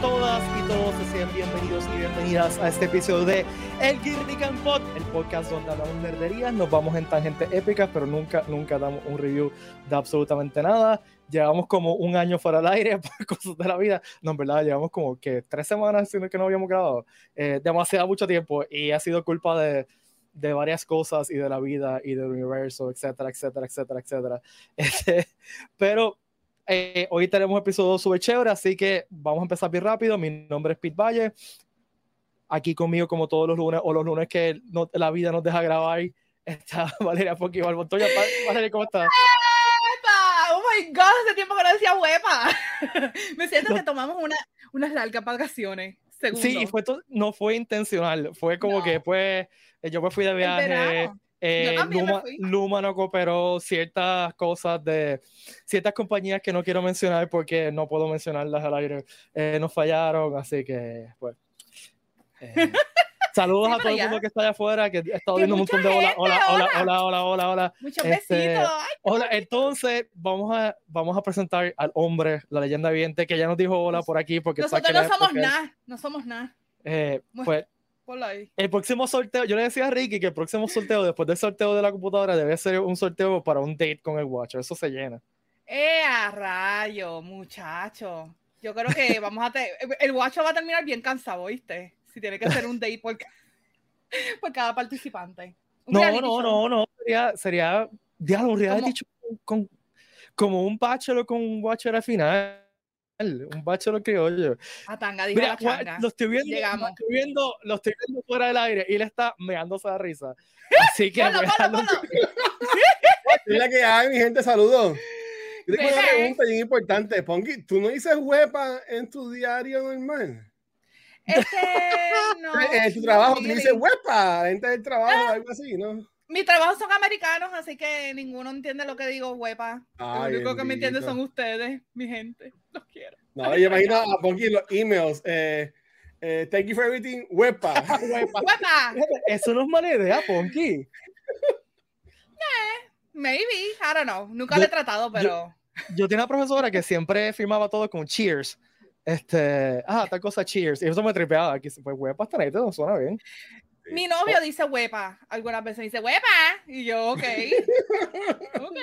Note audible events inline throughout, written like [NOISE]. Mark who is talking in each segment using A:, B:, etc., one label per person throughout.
A: todas y todos sean bienvenidos y bienvenidas a este episodio de El Geek Pod, el podcast donde hablamos nerderías, nos vamos en tangentes épicas, pero nunca, nunca damos un review de absolutamente nada. Llevamos como un año fuera del aire [LAUGHS] por cosas de la vida. No, en verdad, llevamos como que tres semanas siendo que no habíamos grabado. Eh, demasiado mucho tiempo y ha sido culpa de, de varias cosas y de la vida y del universo, etcétera, etcétera, etcétera, etcétera. [LAUGHS] Este, pero eh, hoy tenemos un episodio súper chévere, así que vamos a empezar bien rápido. Mi nombre es Pete Valle. Aquí conmigo, como todos los lunes, o los lunes que no, la vida nos deja grabar, está [LAUGHS] Valeria Pocky Montoya. Valeria, ¿cómo estás?
B: ¡Oh my god! Hace tiempo que no decía huepa. [LAUGHS] Me siento que tomamos una, unas largas vacaciones. Segundo.
A: Sí, fue no fue intencional. Fue como que pues yo me fui de viaje eh, Luma, Luma, no cooperó ciertas cosas de ciertas compañías que no quiero mencionar porque no puedo mencionarlas al aire. Eh, nos fallaron, así que, pues. Eh, [LAUGHS] saludos a todo el mundo que está allá afuera, que he estado viendo un montón de hola, hola, hola, hola, hola, hola, hola.
B: Muchos este, besitos.
A: hola, entonces vamos a, vamos a presentar al hombre, la leyenda viviente, que ya nos dijo hola por aquí. Porque
B: Nosotros no somos nada, no somos nada.
A: pues el próximo sorteo, yo le decía a Ricky que el próximo sorteo, después del sorteo de la computadora, debe ser un sorteo para un date con el Watcher. Eso se llena.
B: ¡Eh, a rayo, muchacho! Yo creo que [LAUGHS] vamos a tener. El Watcher va a terminar bien cansado, ¿viste? Si tiene que hacer un date por, [LAUGHS] por cada participante.
A: no, no, no, no. Sería, sería un reality con, como un bachelor con un Watcher al final un bachelor criollo.
B: A tanga, dijo Mira, la
A: lo estoy viendo. Lo estoy viendo, lo estoy viendo fuera del aire y él está meándose de risa. Así que.
C: Mira [LAUGHS] que hay, mi gente, saludos. Yo tengo una pregunta bien importante. Ponky, ¿tú no dices huepa en tu diario normal?
B: Este, [LAUGHS] no.
C: En tu trabajo, tú dices huepa, gente del trabajo, ah. algo así, ¿no?
B: Mis trabajos son americanos, así que ninguno entiende lo que digo, huepa. Lo único que me entiende son ustedes, mi gente. Los quiero.
C: No, yo imagino a Ponky los emails. Eh, eh, thank you for everything, huepa. [LAUGHS]
B: huepa.
A: Eso no es mala idea, Ponky.
B: Eh, maybe, I don't know. Nunca lo he tratado, pero.
A: Yo, tenía una profesora que siempre firmaba todo con cheers. Este, ah, tal cosa, cheers. Y eso me tripeaba. Aquí, pues, huepa, hasta ahí, no suena bien.
B: Mi novio dice huepa. Algunas veces dice huepa. Y yo, ok. [LAUGHS] ok.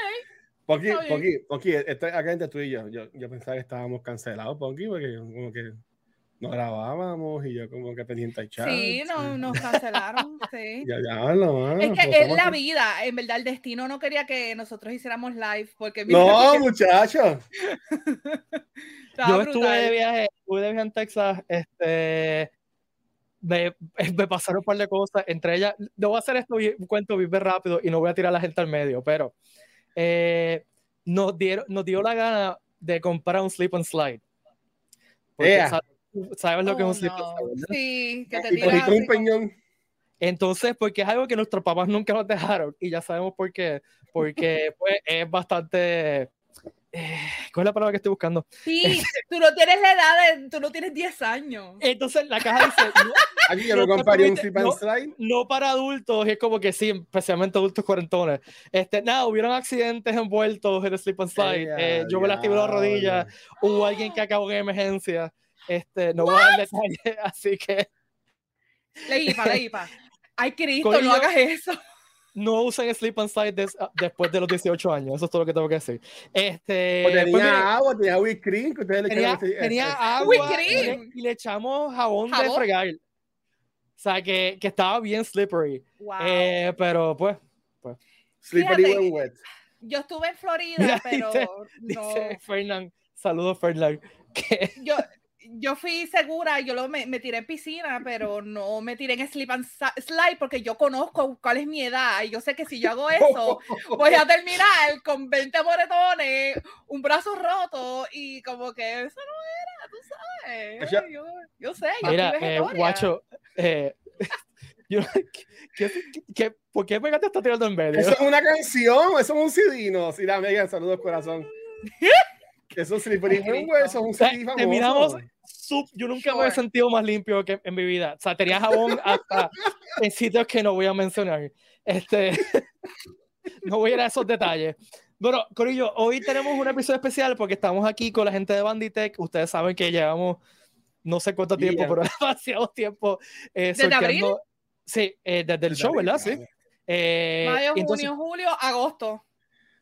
C: Ponky, Ponky, Ponky, acá entre tú y yo, yo, yo pensaba que estábamos cancelados, Ponky, porque como que no grabábamos y yo como que pendiente al chat.
B: Sí, no, nos cancelaron, [LAUGHS] sí.
C: Ya, ya, no,
B: Es que es la vida, en verdad el destino no quería que nosotros hiciéramos live porque...
C: No, [LAUGHS] muchachos.
A: yo estuve de viaje, estuve de viaje en Texas, este, me, [LAUGHS] me, pasaron un par de cosas, entre ellas, no voy a hacer esto un cuento bien rápido y no voy a tirar a la gente al medio, pero eh, nos, dieron, nos dio la gana de comprar un slip and slide. sabes, lo que es un slip and
B: slide. Sí, que te
C: tiras un peñón.
A: Entonces, porque es algo que nuestros papás nunca nos dejaron y ya sabemos por qué, porque pues, es bastante eh, ¿Cuál es la palabra que estoy buscando?
B: Sí, tú no tienes la edad, de, tú no tienes 10 años.
A: Entonces la caja dice. [LAUGHS] No,
C: Aquí yo no, comparé un slip and slide.
A: No para adultos, es como que sí, especialmente adultos cuarentones. Este, nada, hubieron accidentes envueltos en el slip and slide. Eh, yo me lastimé la rodilla, hubo alguien que acabó en emergencia. Este, no voy a dar detalles, [LAUGHS] así que.
B: Leipa, Leipa. Ay, Cristo, no hagas eso
A: no usen Sleep and Slide ah, después de los 18 años. Eso es todo lo que tengo que decir. Este,
C: pues tenía pues agua, tenía whipped cream. Que ustedes
A: tenía,
C: le
A: tenía agua y le, echamos jabón, de fregar. O sea, que, que estaba bien slippery. Eh, pero pues. pues.
C: Slippery when wet.
B: Yo estuve en Florida, [LAUGHS] pero.
A: Dice,
B: no.
A: dice. Saludos, Fernán. [LAUGHS] Que...
B: Yo, yo fui segura, yo lo, me, me, tiré en piscina, pero no me tiré en slip and slide porque yo conozco cuál es mi edad y yo sé que si yo hago eso, voy a terminar con 20 moretones, un brazo roto y como que eso no era, tú sabes. Yo, yo sé, yo
A: Mira, eh, guacho, eh, [LAUGHS] yo, ¿qué, qué, por qué pegaste esta tirando en medio?
C: Eso es una canción, eso es un CD, no. Sí, dame, saludos corazón. [LAUGHS] Eso es slippery eso es un famoso.
A: Terminamos yo nunca me he sentido más limpio que en mi vida. O sea, tenía jabón hasta [LAUGHS] en sitios que no voy a mencionar. Este, [LAUGHS] no voy a ir a esos detalles. Bueno, Corillo, hoy tenemos un episodio especial porque estamos aquí con la gente de Banditech. Ustedes saben que llevamos no sé cuánto tiempo,
C: Yeah.
A: pero [LAUGHS] demasiado tiempo. Eh,
B: ¿Desde abril?
A: Sí, eh, desde el show, ¿verdad? Sí. Eh,
B: Mayo,
A: entonces-
B: junio, julio, agosto.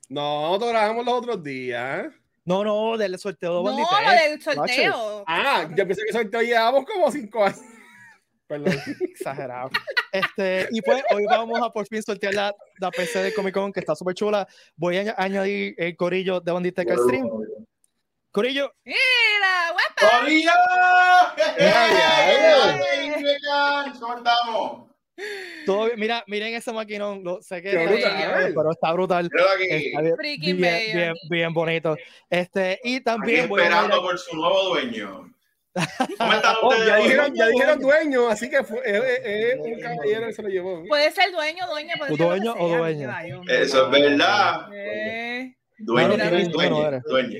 C: No, nosotros grabamos los otros días.
A: No, no, del sorteo de
B: No,
A: Banditech.
B: lo del sorteo.
C: Ah, yo pensé que sorteo llevamos como cinco años. Perdón.
A: Exagerado. Este, y pues hoy vamos a por fin sortear la, la PC de Comic Con, que está súper chula. Voy a añ- añadir el corillo de Banditech al stream. Corillo,
B: Mira, guapa.
D: ¡Corillo!
C: ya,
D: ¿Cómo estamos?
A: Todo bien. Mira, miren ese maquinón. Lo, sé que está
B: brutal.
A: pero está brutal. Está bien, bien, bien, bien bonito. Este, y
D: Aquí
A: también voy a
D: esperando por su nuevo dueño. [LAUGHS] ¿Cómo están
C: Oh,
D: ustedes?
C: ya dijeron, ya dijeron dueño, así que fue, un caballero que se lo llevó.
B: Puede ser dueño, dueña, puede
A: ¿O
B: ser
A: dueño o
B: rayo.
D: Eso es verdad.
B: Eh,
D: Dueño, dueño,
A: dueño,
D: dueño.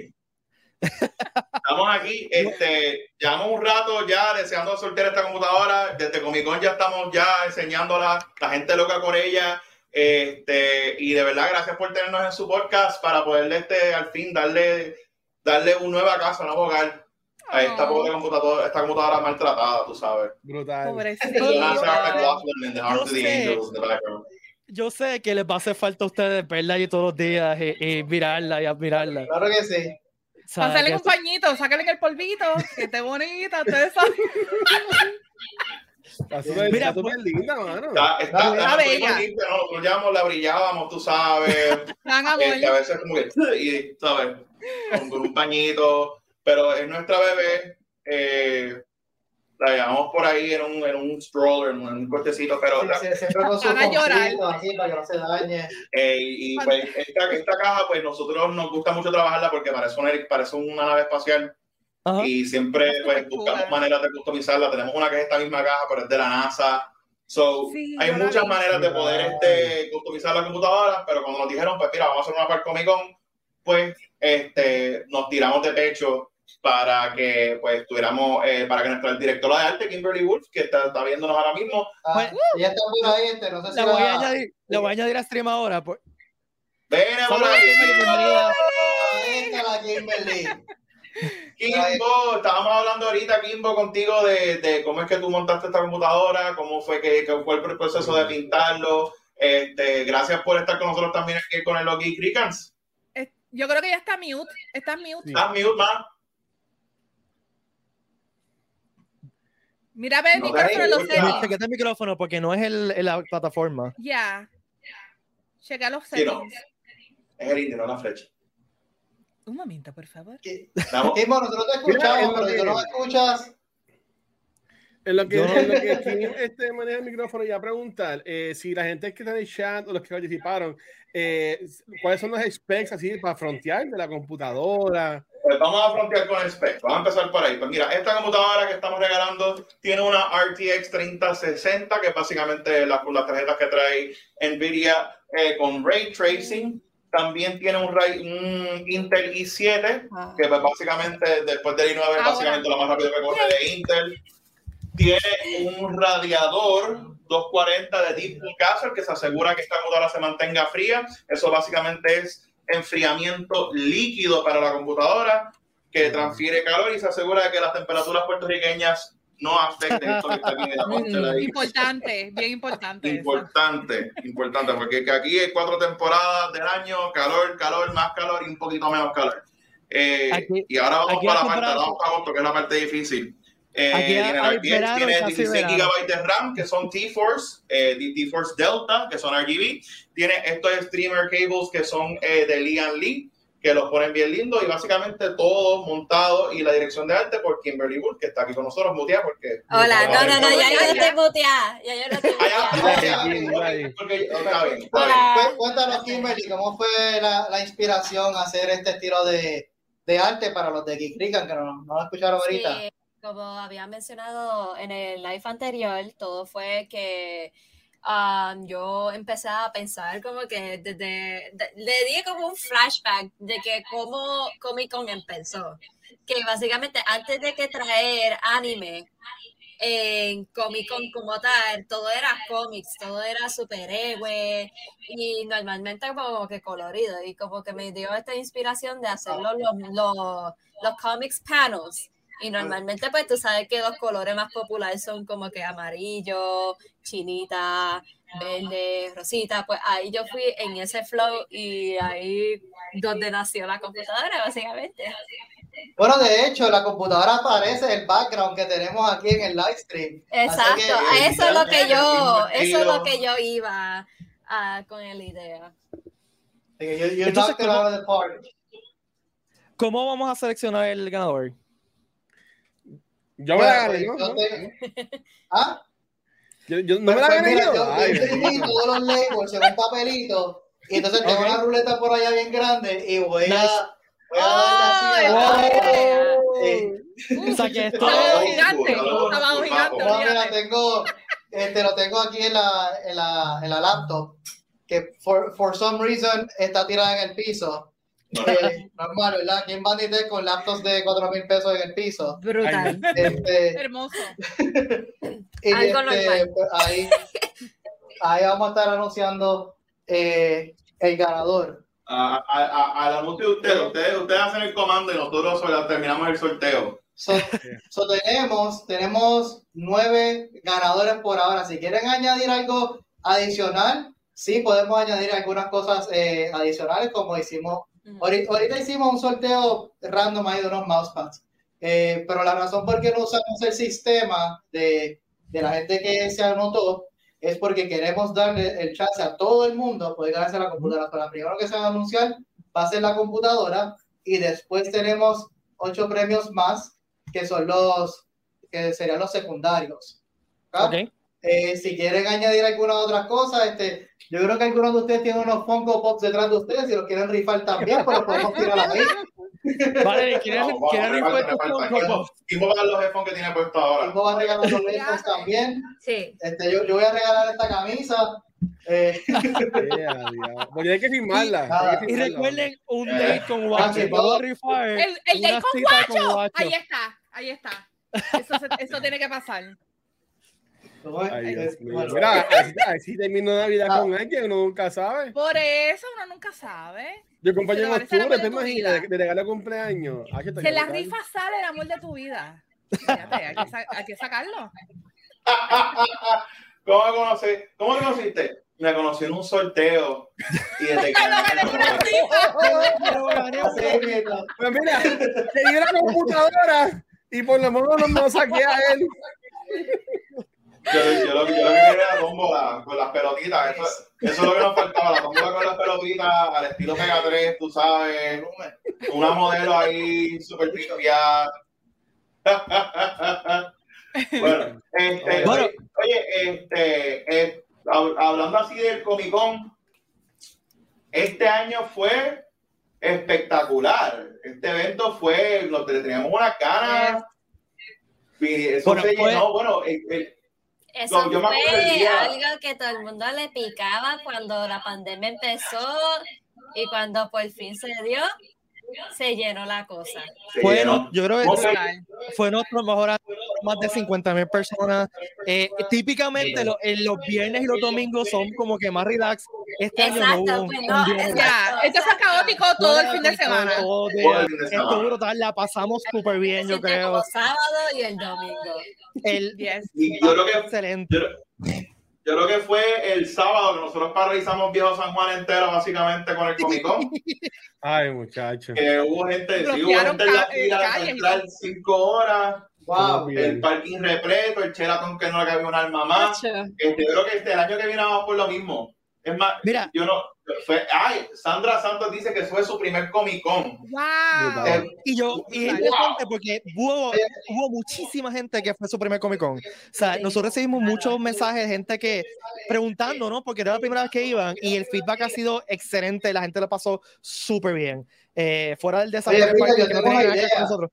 D: Estamos aquí, este, llevamos un rato ya deseando sortear esta computadora. Desde Comic Con ya estamos ya enseñándola, la gente loca con ella. Este, y de verdad, gracias por tenernos en su podcast para poderle este, al fin darle, darle un nueva casa, un nuevo hogar a esta
B: Oh.
D: pobre computadora, esta computadora maltratada, tú sabes.
C: Brutal.
A: yo- sé.
D: Background.
A: yo sé que les va a hacer falta a ustedes verla allí todos los días y, y mirarla y admirarla.
E: Claro que sí.
B: Pásale un pañito, sácale el polvito, que esté bonita, ustedes saben. [LAUGHS]
C: Está súper está súper linda, mano.
D: Está, está,
B: Está
D: está
B: bella.
D: ¿no? Nosotros llevamos, la brillábamos, tú sabes.
B: Tan amor.
D: Eh, a veces como que, y, ¿sabes? Con, con un pañito, pero es nuestra bebé. eh, la llevamos por ahí en un, en un stroller, en un cortecito, pero
E: Sí,
D: la-
E: sí, siempre con sus así para que no se dañe.
D: eh, y pues, esta, esta caja, pues nosotros nos gusta mucho trabajarla porque parece una, parece una nave espacial
A: Ajá.
D: y siempre pues, buscamos maneras de customizarla. Tenemos una que es esta misma caja, pero es de la NASA. So,
B: Sí,
D: hay muchas maneras de poder este, customizar la computadora, pero cuando nos dijeron, pues mira, vamos a hacer una para Comic Con, pues este, nos tiramos de pecho para que pues tuviéramos, eh, para que nuestra directora de arte, Kimberly Wolf, que está, está viéndonos ahora mismo,
E: Ah,
A: Bueno.
E: ella está por ahí, este, no sé si
A: La voy a añadir, la voy a añadir a stream ahora. Pues.
D: ven por ahí.
E: Está la Kimberly.
D: Kimbo, estábamos hablando ahorita, Kimbo, contigo de, de cómo es que tú montaste esta computadora, cómo fue que, que fue el proceso de pintarlo. Este, gracias por estar con nosotros también aquí con el Loki Cricans.
B: Yo creo que ya está mute. Está mute.
C: Sí.
D: ¿Estás mute, man?
B: Mira, ve el
D: No,
B: micrófono en los
D: ahí,
B: settings.
A: Chequete el micrófono porque no es el, el- la plataforma.
B: Ya. Checa los
D: Sí, no.
B: settings.
D: Es el indio, no la flecha.
B: Un momento, por favor.
D: Estamos- [LAUGHS]
E: Kimbo, nosotros te escuchamos,
C: es lo
E: pero tú no me escuchas,
C: En lo que,
A: Yo-
C: en lo que Kim, este, maneja el micrófono y a preguntar eh, si la gente que está en el chat o los que participaron, eh, ¿cuáles son los specs así para frontear de la computadora?
D: Pues vamos a frontear con el spec. Vamos a empezar por ahí. Pues mira, esta computadora que estamos regalando tiene una RTX 3060, que es básicamente las, tarjetas que trae NVIDIA eh, con Ray Tracing. También tiene un, Ray- un Intel i7, que pues básicamente después del i9 es básicamente lo más rápido que corre de Intel. Tiene un radiador 240 de Deep Castle que se asegura que esta computadora se mantenga fría. Eso básicamente es enfriamiento líquido para la computadora que transfiere calor y se asegura de que las temperaturas puertorriqueñas no afecten esto que está aquí en la pantalla ahí.
B: Importante, bien importante. eso.
D: Importante, importante, porque que aquí hay cuatro temporadas del año, calor, calor, más calor y un poquito menos calor. Eh,
A: Aquí-
D: y ahora vamos para la parte, vamos para agosto, que es la parte difícil. Eh,
A: Aquí
D: tiene
A: hay
D: RTX,
A: verano y
D: tiene
A: casi
D: 16
A: verano.
D: GB de RAM, que son T-Force, eh, de- T-Force Delta, que son RGB. Tiene estos streamer cables que son eh, de Lian Lee, que los ponen bien lindos y básicamente todo montado y la dirección de arte por Kimberly Wood, que está aquí con nosotros, mutea, porque...
F: Hola, no, no, no, ya yo no estoy muteada. Ya yo no estoy muteada.
D: porque- está bien,
E: Cuéntanos, Kimberly, ¿cómo fue la, la inspiración a hacer este estilo de, de arte para los de Kikrikan, que no, no lo escucharon ahorita?
F: Sí, como había mencionado en el live anterior, todo fue que um, yo empecé a pensar como que desde, de- le di como un flashback de que cómo Comic Con empezó. Que básicamente antes de que traer anime en Comic Con como tal, todo era cómics, todo era superhéroe y normalmente como que colorido y como que me dio esta inspiración de hacerlo los, los comics panels Y normalmente, pues tú sabes que los colores más populares son como que amarillo, chinita, verde, rosita. Pues ahí yo fui en ese flow y ahí donde nació la computadora, básicamente.
E: Bueno, de hecho, la computadora aparece el background que tenemos aquí en el live stream.
F: Exacto,
E: que-
F: a eso es lo que yo, eso es lo que yo iba ah, con la idea.
A: Entonces, ¿cómo-. ¿Cómo vamos a seleccionar el ganador?
C: Yo me la gané, ¿no?
E: ¿Ah?
C: Yo, yo- no me
E: Pues,
C: la
E: pues,
C: gané
E: mira,
C: yo.
E: todos los labels en un papelito y entonces tengo una ruleta por allá bien grande y voy
A: Nice.
E: a.
A: O sea que [LAUGHS] esto
B: gigante,
D: school,
B: gigante,
E: mira, tengo, este, lo tengo aquí en la, en la, en la laptop, que for, for some reason está tirada en el piso. Eh, [LAUGHS] normal, ¿verdad? ¿Quién va a tener con laptops de 4 mil pesos en el piso?
F: Brutal.
E: Este,
B: Hermoso. [LAUGHS]
E: y
F: Algo
E: este, pues, ahí, ahí vamos a estar anunciando eh, el ganador.
D: A- a- a- Al anuncio de ustedes, ustedes, ustedes hacen el comando y nosotros sobre- terminamos el sorteo.
E: So, so tenemos, tenemos nueve ganadores por ahora. Si quieren añadir algo adicional, sí podemos añadir algunas cosas eh, adicionales, como hicimos. Ahorita, ahorita hicimos un sorteo random ahí de unos mousepads. Eh, pero la razón por qué no usamos el sistema de, de la gente que se anotó es porque queremos darle el chance a todo el mundo poder ganarse la computadora. Pero la primero que se va a anunciar va a ser la computadora y después tenemos ocho premios más que son los que serían los secundarios. ¿ok? Eh, si quieren añadir alguna otra cosa, este, yo creo que algunos de ustedes tienen unos Funko Pops detrás de ustedes, si los quieren rifar también, pues los podemos tirar ahí. [LAUGHS]
A: Vale, ¿quieren,
D: vamos,
A: quieren rifar tus. Funko
D: ¿Quién-
A: Pops?
D: ¿Quién va a dar los headphones que tiene puesto ahora?
E: Tengo a regalar los headphones también.
F: Sí.
E: Este, yo, yo voy a regalar esta camisa. Eh, [LAUGHS]
C: Yeah, yeah. Porque hay que firmarla.
E: Nada.
C: hay que
A: Y
C: firmarla.
A: recuerden un date con Guacho.
B: El, el date con. Guacho. Ahí está, ahí está. Eso, se- eso tiene que pasar.
C: Ay, Dios mío.
E: Bueno,
C: Mira, así, así termino Navidad
E: Ah.
C: con alguien, uno nunca sabe.
B: Por eso uno nunca sabe.
C: Yo acompaño en octubre, ¿te imaginas? De, de regalo de cumpleaños. Ah, que está
B: Se la
C: brutal.
B: rifa sale el amor de tu vida. Fíjate, hay que, sa- hay que sacarlo. [LAUGHS]
D: ¿Cómo me conocí? ¿Cómo me conociste? Me conocí en un sorteo. Y desde que. [LAUGHS] [LAUGHS]
C: Pues mira, te di la computadora y por lo menos no, no saqué a él.
D: Yo, yo, lo, yo lo que quería era tómbola con las pelotitas. Eso, eso es lo que nos faltaba, la tómbola con las pelotitas al estilo Pega 3, tú sabes. Una modelo ahí súper picovia. [LAUGHS] bueno, este,
A: Bueno.
D: oye, este, eh, hab- hablando así del Comic Con, este año fue espectacular. Este evento fue, lo que teníamos unas ganas. Y eso
A: Bueno,
D: se llenó, bueno, el- el-
F: Eso
D: No, yo
F: fue algo que todo el mundo le picaba cuando la pandemia empezó y cuando por fin se dio, se llenó la cosa.
D: llenó.
A: yo creo que fue nuestro mejor año, más de 50 mil personas. Eh, típicamente lo- en los viernes y los domingos son como que más relax. Este año no
F: Exacto,
A: hubo
F: pues
A: un
F: no,
A: viernes.
B: Ya, esto fue caótico todo el fin de semana.
A: Todo
D: Todo el
A: esto brutal, la pasamos súper bien, yo creo.
F: como sábado y el domingo.
A: El,
B: Yes.
D: Y yo creo que
A: excelente.
D: Yo, yo creo que fue el sábado que nosotros paralizamos Viejo San Juan entero, básicamente, con el Comic Con. [LAUGHS]
C: Ay, muchacho.
D: Que hubo gente, sí, hubo gente en la fila
B: eh,
D: entrar cinco horas,
E: Wow.
C: Bien.
D: el parking repleto, el Sheraton que no le cabía un alma más. Este, yo creo que este, el año que viene vamos por lo mismo. Es más,
A: Mira,
D: yo no. Fue, ay, Sandra Santos dice que fue su primer Comic Con.
B: Wow.
D: Eh,
A: y yo, y es
B: Wow.
A: porque hubo, hubo muchísima gente que fue su primer Comic Con. O sea, nosotros recibimos muchos mensajes de gente que preguntando, ¿no? Porque era la primera vez que iban y el feedback ha sido excelente, la gente lo pasó súper bien. Eh, fuera del desastre
E: Oye, Rica, yo
A: que no tiene nada que con.
E: Yo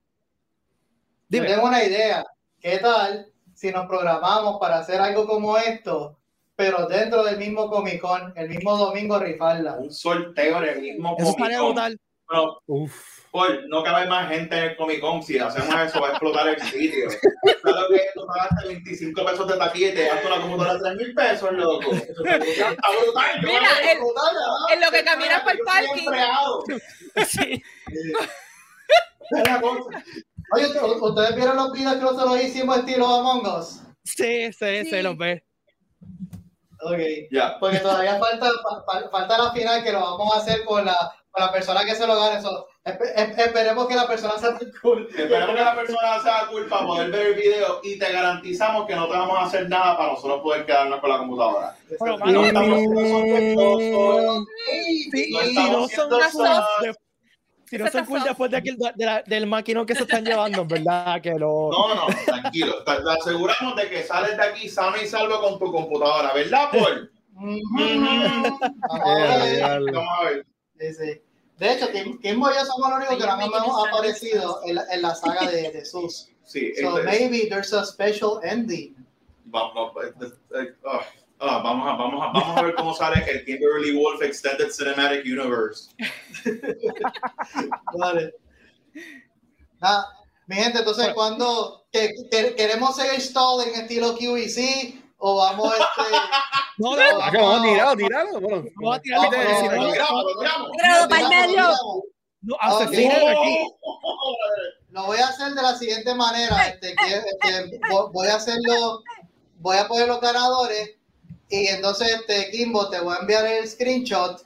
A: Dime.
E: tengo una idea. ¿Qué tal si nos programamos para hacer algo como esto, pero dentro del mismo Comic Con, el mismo domingo rifarla?
D: Un sorteo en el mismo
A: Eso
D: Comic Con.
A: brutal.
D: Bueno,
C: Uf.
D: Paul, no cabe más gente en el Comic Con. Si hacemos eso, va a explotar el sitio. ¿Sabes lo que es? Tú pagaste 25 pesos de taquilla y te gastas una computadora de 3 mil pesos, loco. Eso está brutal. Yo
B: Mira, el-
D: ¿verdad?
B: en lo que caminas por el parking.
A: Sí.
D: Es la cosa.
E: Oye, ¿u- ¿ustedes vieron los videos que nosotros hicimos estilo Among Us?
A: Sí, sí, sí,
B: Sí.
A: los ve.
E: Ok.
D: Ya.
E: Porque todavía falta, fa- fa- falta la final que lo vamos a hacer con la, con la persona que se lo gane. So, espe- espe- esperemos que la persona sea cool.
D: Esperemos que la persona sea cool para poder ver el video y te garantizamos que no te vamos a hacer nada para nosotros poder quedarnos con la computadora.
A: Pero,
D: No
A: mano,
D: estamos siendo sospechosos,
A: Sí,
D: no
A: no son
D: siendo
A: cool,
D: sos-
A: de- si no son cool después de aquel, de la- del maquinón que se están llevando, ¿verdad? Que lo...
D: No, no, tranquilo. Te, te aseguramos de que sales de aquí sano y salvo con tu computadora, ¿verdad, Paul?
E: Vamos a ver.
D: Vamos a ver.
E: Sí, sí. De hecho, Kim, Kimbo y yo somos los únicos que no hemos aparecido en la, en la saga de, de Sus.
D: Sí,
E: So maybe there's a special ending.
D: vamos, eh, ah, ah, vamos, a, vamos, a, vamos a ver cómo sale el Kimberly Wolf Extended Cinematic Universe. [LAUGHS]
E: Vale. Nada, mi gente, entonces,
A: Bueno.
E: cuando que, que- queremos seguir stall en estilo QEC o vamos este.
A: No,
E: o
A: no,
C: Ah, que vamos a. Bueno,
A: Vamos si
E: no-
A: no,
F: para el medio.
A: no, aquí.
E: Lo voy a hacer de la siguiente manera. Este, que, este, vo- voy a hacerlo, voy a poner los ganadores y entonces, este, Kimbo, te voy a enviar el screenshot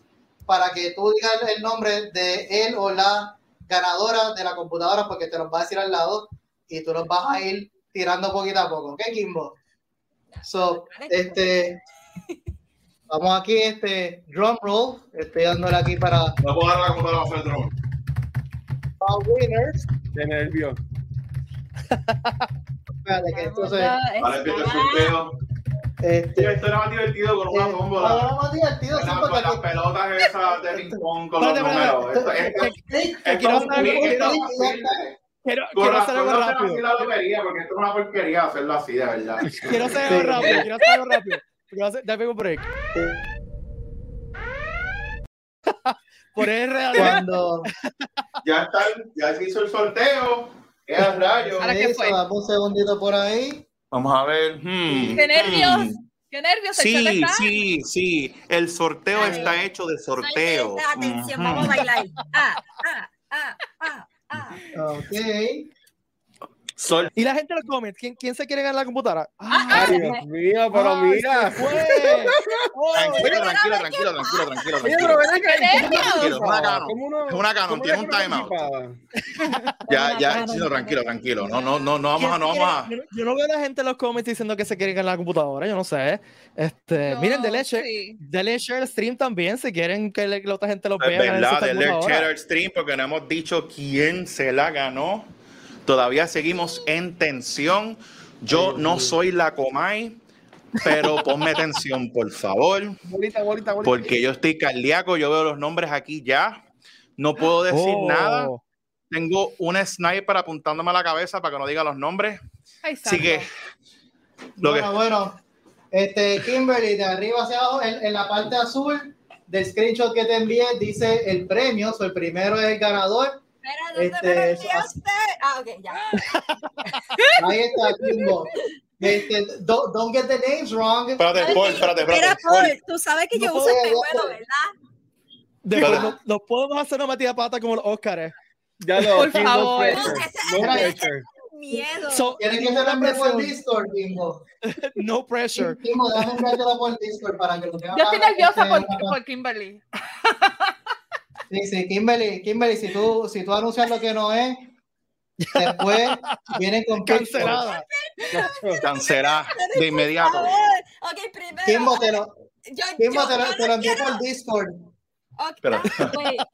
E: para que tú digas el nombre de él o la ganadora de la computadora porque te los va a decir al lado y tú los vas a ir tirando poquito a poco. ¿Ok, Kimbo? So, este, vamos aquí, este, drum roll. Estoy dándole aquí para
D: No puedo dar la computadora para hacer drone.
E: para winners.
C: de nervio.
E: Espérate, que esto se-
D: Vale, empieza el sorteo.
E: Este,
D: Esto era más divertido con una
E: Eh,
D: tómbola.
E: ahora más divertido, sí,
D: Con,
E: porque
D: las pelotas esas de ping pong con los números.
A: Quiero hacer algo rápido.
D: porque esto es una porquería hacerlo así, de verdad. [LAUGHS]
A: Quiero hacer algo
E: Sí.
A: rápido. Quiero hacer algo rápido. Dame un break. Por el real.
E: Cuando
D: Ya está, ya se hizo el sorteo. ¿Qué rayo?
B: Ahora, ¿qué
E: eso,
B: fue?
E: dame un segundito por ahí.
D: Vamos a ver. hmm,
B: ¡Qué nervios!
D: hmm.
B: ¡Qué nervios!
G: Sí, sí, sí. El sorteo
F: Ay.
G: está hecho de sorteo.
F: atención,
G: Ujú.
F: vamos a bailar. Ah, ah, ah, ah, ah.
E: Ok.
G: Sol-
A: Y la gente en los comments, ¿quién, quién se quiere ganar la computadora?
E: Ah,
C: Ay, Dios mío, pero
A: Ay,
C: mira. [LAUGHS]
A: Oh,
G: Tranquilo, tranquilo, tranquilo, tranquilo, tranquilo,
C: Oye, pero ven acá,
B: ¡Qué
C: ¿cómo
B: nervios!
G: Tranquilo, es una Canon.
C: ¿Cómo uno-
G: Es tiene un timeout. [LAUGHS] Ya, ya, sí, no, tranquilo, tranquilo. No, no, no, no vamos a, no vamos a.
A: Yo, no veo a la gente en los comments diciendo que se quiere ganar la computadora, yo no sé. Este,
B: No,
A: miren, denle share,
B: sí.
A: denle share al stream también si quieren que, la otra gente
G: Es
A: vea. ganarse
G: verdad, del
A: computadora.
G: Cheddar Stream, porque no hemos dicho quién se la ganó. Todavía seguimos en tensión. Yo no soy la Comay, pero ponme tensión, por favor.
C: Bolita, bolita, bolita.
G: Porque yo estoy cardíaco, yo veo los nombres aquí ya. No puedo decir
A: Oh.
G: nada. Tengo un sniper apuntándome a la cabeza para que no diga los nombres. Así que lo que
E: Bueno, bueno. Este, Kimberly, de arriba hacia abajo, en, en la parte azul del screenshot que te envié, dice el premio. So, el primero es el ganador.
F: Espera, ¿dónde
E: Este,
F: me lo
E: es-
F: enviaste? Ah, ok, ya. [LAUGHS]
E: Ahí está, Kimbo. Este, don't, don't get the names wrong.
G: Espérate, Paul, espérate,
F: Mira,
G: espérate. Paul.
F: Paul, tú sabes que
A: No
F: yo
A: puedo-
F: uso
E: ya
F: espejuelo,
E: sé.
F: ¿verdad?
A: Después
G: Espera.
A: no, no podemos hacer una metida pata como los Oscars.
C: Ya lo,
B: Por
C: King, no
B: favor.
C: pressure, No
E: Mira,
C: pressure.
F: Miedo.
A: So,
E: Tienes que ser hombre por Discord, Kimbo. [LAUGHS]
A: no pressure.
E: Kimbo, déjame enviártelo por Discord para que lo tengas.
B: Yo estoy nerviosa
E: este,
B: por, por Kimberly.
E: Sí, sí, Kimberly, Kimberly, si tú, si tú anuncias lo que no es, después vienen con
A: Cancelada.
G: Cancelar de inmediato.
F: Ok, primero.
E: Kimbo, te lo,
F: yo,
E: Kimbo,
F: yo-
E: te lo, te lo por Discord.
F: Ok,
G: Espera.
F: ah. [LAUGHS]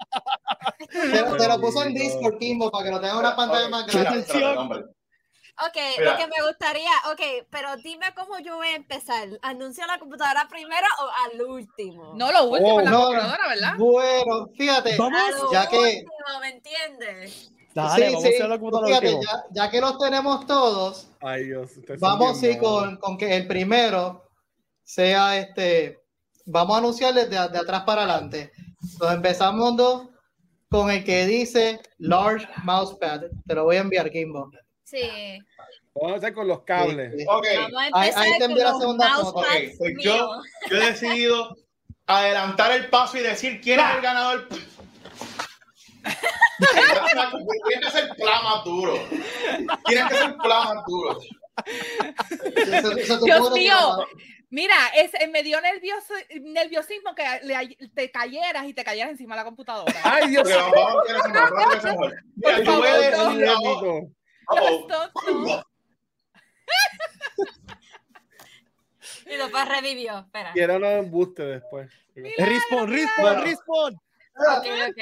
E: Te, lo- te lo puso en Discord, Kimbo, para que lo tengas en una pantalla más
G: Espera,
E: grande.
F: Ok,
D: Mira.
F: lo que me gustaría, ok, pero dime cómo yo voy a empezar. ¿Anuncio la computadora primero o al último?
B: No lo último
C: Oh,
B: en la
E: no,
B: computadora, ¿verdad?
E: Bueno, fíjate,
A: Vamos.
E: Ya que-
F: último, ¿me entiendes?
A: Dale,
E: sí,
A: vamos
E: sí,
A: a hacer la computadora
E: fíjate,
A: último.
E: ya, ya que los tenemos todos,
C: Ay, Dios.
E: vamos sí con, con que el primero sea este, vamos a anunciarles de, de atrás para adelante. Entonces empezamos dos con el que dice Large Mousepad. Te lo voy a enviar, Kimbo.
F: Sí.
C: Vamos a hacer con los cables.
E: Sí, sí.
D: Ok,
F: Vamos a
E: Ahí-
F: empezar
E: ahí
F: con los
E: segunda foto.
F: mousepads
D: Ok, pues yo-.
G: Yo he decidido adelantar el paso y decir quién es el ganador.
D: Tienes que ser el plan más duro. Tienes que ser el plan más duro.
B: Dios mío. Mira, es, eh, me dio nervioso, nerviosismo que le- te cayeras y te cayeras encima de la computadora.
C: Ay, Dios
B: Por
D: yo voy a decir
B: los tontos. [LAUGHS]
F: y después revivió. Espera.
C: Quiero los embustes después.
A: Respawn, respawn, respawn.
F: Ok, ok.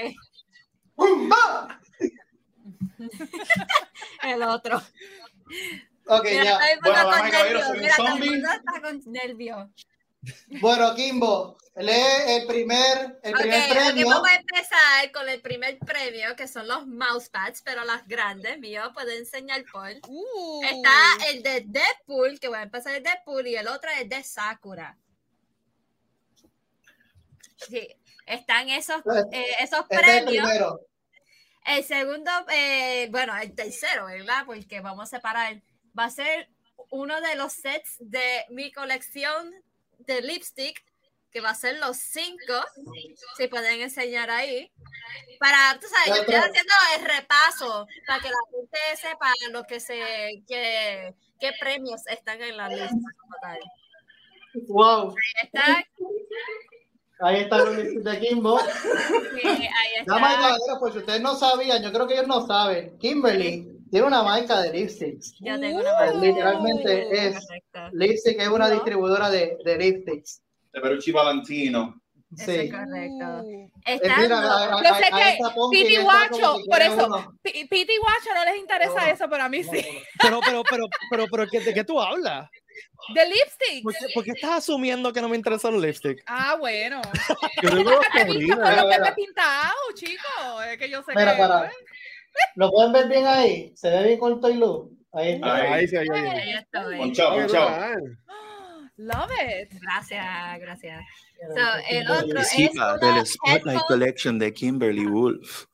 F: El otro.
E: Ok,
F: Mira,
E: ya.
F: Con. Mira, está con nervio.
E: Bueno, Kimbo, lee el primer, el
F: Ok,
E: primer premio.
F: vamos a empezar con el primer premio, que son los mousepads, pero las grandes, mío, puedo enseñar por.
B: Uh.
F: Está el de Deadpool, que voy a empezar el Deadpool, y el otro es de Sakura. Sí, están esos, eh, esos
E: Este es el
F: premios.
E: primero.
F: El segundo, eh, bueno, el tercero, ¿verdad? Porque vamos a separar. Va a ser uno de los sets de mi colección de lipstick, que va a ser los cinco, si pueden enseñar ahí. Para, tú sabes, yo estoy haciendo el repaso para que la gente sepa lo que se, que, qué premios están en la lista.
E: Wow.
F: Ahí está,
E: Ahí está el lipstick de Kimbo.
F: sí, ahí
E: Damas y
F: está.
E: caballeros, pues si ustedes no sabían, yo creo que ellos no saben. Kimberly tiene una marca de lipsticks.
F: Yo tengo una mano.
E: literalmente es
F: Correcto.
E: Lipstick es una
F: No.
E: distribuidora de, de lipsticks.
D: De Perucci Valentino.
F: Eso es
E: Sí.
F: correcto. Están
E: mira,
F: los-
E: a- a-
B: Yo sé que Piti Guacho,
E: si
B: por eso,
E: uno.
B: Piti Guacho no les interesa
E: No.
B: eso, pero a mí sí.
A: Pero, pero, pero, pero, pero, ¿qué- ¿de qué tú hablas?
B: De lipstick.
A: ¿Por qué, por qué estás asumiendo que no me interesan los lipsticks?
B: Ah, bueno.
C: Yo los
B: que me he pintado, chicos. Es que yo sé
E: Mira,
B: que.
E: para. ¿Lo pueden ver bien ahí? ¿Se ve bien con el luz? Ahí está.
D: Ahí.
C: Ahí se oye bien.
F: Ahí estoy.
D: Ponchao, ponchao.
B: Love it.
F: Gracias, gracias. So, el otro es
G: Participa del Spotlight Collection de Kimberly Wolf.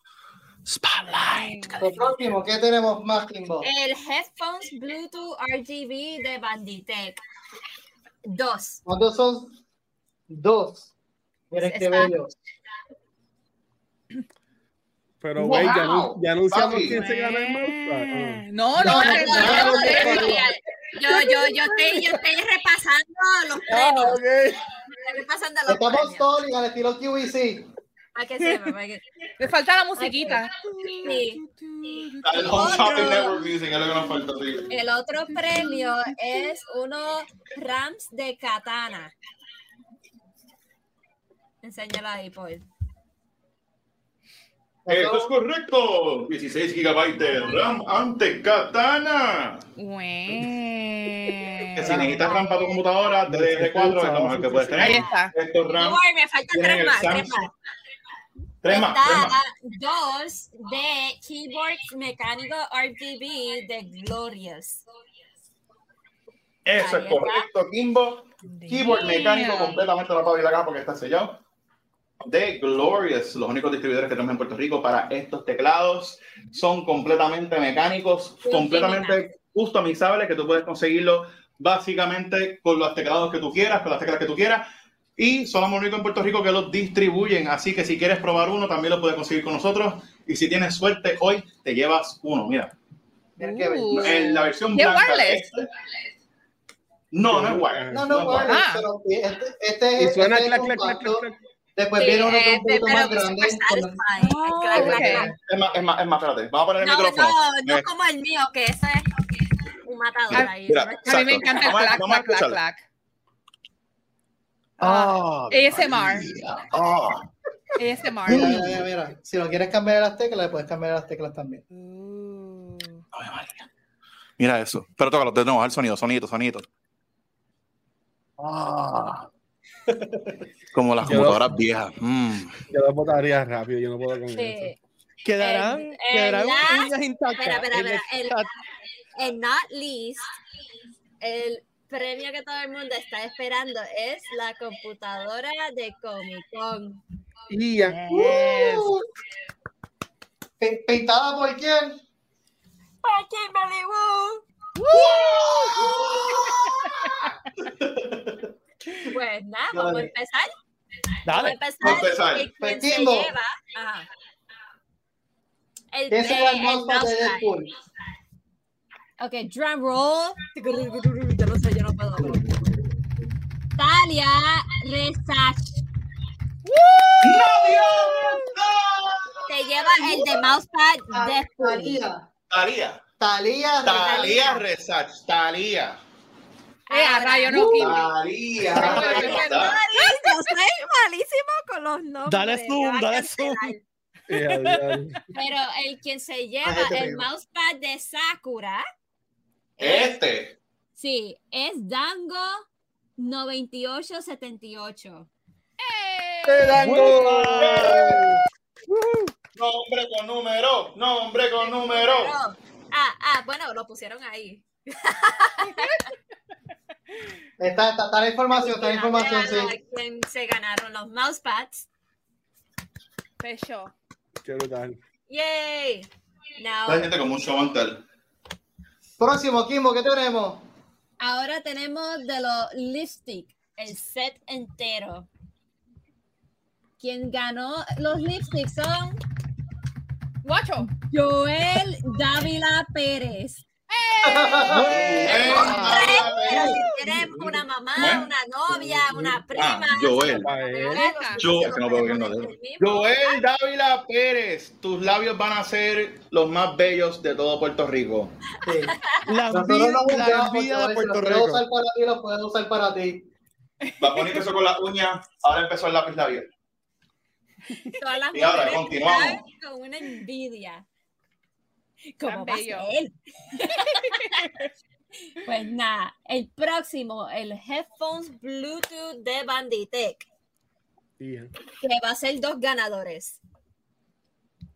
G: Spotlight.
E: Lo próximo, ¿qué tenemos más, Kimbo?
F: el headphones Bluetooth RGB de Banditech. Dos.
E: ¿Cuántos son? Dos. Miren qué bello.
C: Pero, güey,
E: wow.
C: ya, ya, anunciamos
D: Papi.
C: quién se gana en Manfred.
B: No, no,
E: no,
B: no,
E: no
F: yo, yo, yo, estoy, yo estoy repasando los premios.
C: Ah, okay.
F: estoy repasando los
E: Estamos
F: premios.
E: todos al estilo QVC.
F: Para que sepa, para que...
B: Me falta la musiquita.
F: Sí.
D: El,
F: otro, premio es uno Rams de Katana. Enséñala ahí, Paul.
D: Eso es correcto. 16 GB de RAM ante Katana. Que si necesitas RAM para tu computadora, DDR4 es lo mejor que puedes
B: Ahí
D: tener.
B: está.
D: Estos RAM
F: worry, me faltan más, tres más.
D: Tres más, tres
F: Está
D: más.
F: dos de keyboards mecánicos RGB de Glorious.
D: Eso
F: Ahí
D: es correcto, Kimbo. Keyboard mecánico completamente la y la caja porque está sellado. De Glorious, los únicos distribuidores que tenemos en Puerto Rico para estos teclados son completamente mecánicos,
F: Sí,
D: completamente customizables, que tú puedes conseguirlo básicamente con los teclados que tú quieras, con las teclas que tú quieras. Y somos los únicos en Puerto Rico que los distribuyen. Así que si quieres probar uno, también lo puedes conseguir con nosotros. Y si tienes suerte, hoy te llevas uno. Mira,
E: Miren qué bello.
B: Uh.
D: en la versión
B: ¿Y
D: blanca.
B: wireless?
D: este- no, no es wireless.
E: No, no,
D: es
E: bueno,
B: Ah.
E: pero este, este
C: Y
E: es
C: suena
E: este es
C: clac, clac, clac, clac.
E: Después
F: Sí,
E: viene uno que es
F: eh,
E: un poquito más grande.
B: Oh,
F: clac.
D: Es más, es más, es más, espérate. Vamos a poner el
F: No,
D: micrófono.
F: no, no
D: Eh,
F: como el mío, que ese es un matador
D: Mira,
F: ahí.
D: mira.
B: A mí me encanta el clac, clac, clac, clac.
G: Ah,
B: ASMR.
G: ah.
B: ASMR.
E: Mira, mira, mira, mira. Si lo quieres cambiar las teclas, le puedes cambiar las teclas también.
B: Uh.
G: Mira eso. Pero tócalo, de nuevo, el sonido, sonido, sonido. Ah. Como las
C: Yo-
G: computadoras viejas. Mm.
C: Yo lo botaría rápido, yo no puedo con eso.
F: Sí.
A: Quedarán,
F: El-
A: quedarán
F: el last-
A: uñas intactas.
F: espera, espera,
A: el
F: espera, el- not least, el premio que todo el mundo está esperando es la computadora de Comic Con.
C: Y ya.
B: Yes.
E: Uh. Pi- ¿Pintada por quién?
F: ¡Para Kimberly Woo! [LAUGHS] [LAUGHS] Pues nada, vamos a empezar. Vamos a
A: Dale.
F: empezar.
D: Vamos a empezar.
F: ¿Quién
E: Pues,
F: se
E: Kimbo.
F: lleva? Ajá. El,
E: ¿Quién será el mousepad de
F: mousepad.
E: Deadpool?
F: Ok, drum roll. Yo no sé, yo no puedo. Talia Resach. Te lleva el de mousepad Deadpool.
E: Talía.
D: Talía.
E: Talía.
D: Talía Resach. Talía.
B: Eh, a rayo no, Kim.
D: Talía.
F: Maris, yo soy malísimo con los nombres.
A: Dale zoom, dale zoom. [LAUGHS]
C: Eh.
F: Pero el quien se lleva
E: gente
F: el
E: prima.
F: mousepad de Sakura,
D: Este.
F: sí, es Dango 9878.
C: ¡Te dango!
D: Nombre con número. Nombre con número.
F: Ah, ah, bueno, lo pusieron ahí. [LAUGHS]
E: Está, está, está la información, está la información, sí.
F: a quién se ganaron los mousepads.
B: Pecho.
C: Qué brutal.
F: Yay. Now,
D: Hay gente con mucho mantel.
E: Próximo, Kimbo, ¿qué tenemos?
F: ahora tenemos de los lipstick, el set entero. Quien ganó los lipsticks son
B: Guacho.
F: Joel Dávila Pérez. Pero si tienes una mamá, una novia, una prima.
D: Ah, Joel. Joel Dávila Pérez, tus labios van a ser los más bellos de todo Puerto Rico.
E: Sí.
A: La
E: no
A: la
E: juzgamos,
A: envidia
E: porque
A: de Puerto
E: los
A: Rico.
E: usar para ti, los puedes usar para ti.
D: Va a poner eso con la uña, ahora empezó el lápiz labial.
F: Todas las
D: Y ahora, continuamos.
F: Con una envidia. [LAUGHS] ¿Cómo
B: Tan
F: va a
B: bello.
F: ser? [LAUGHS] pues nada, el próximo, el headphones Bluetooth de Banditech,
C: Bien.
F: que va a ser dos ganadores.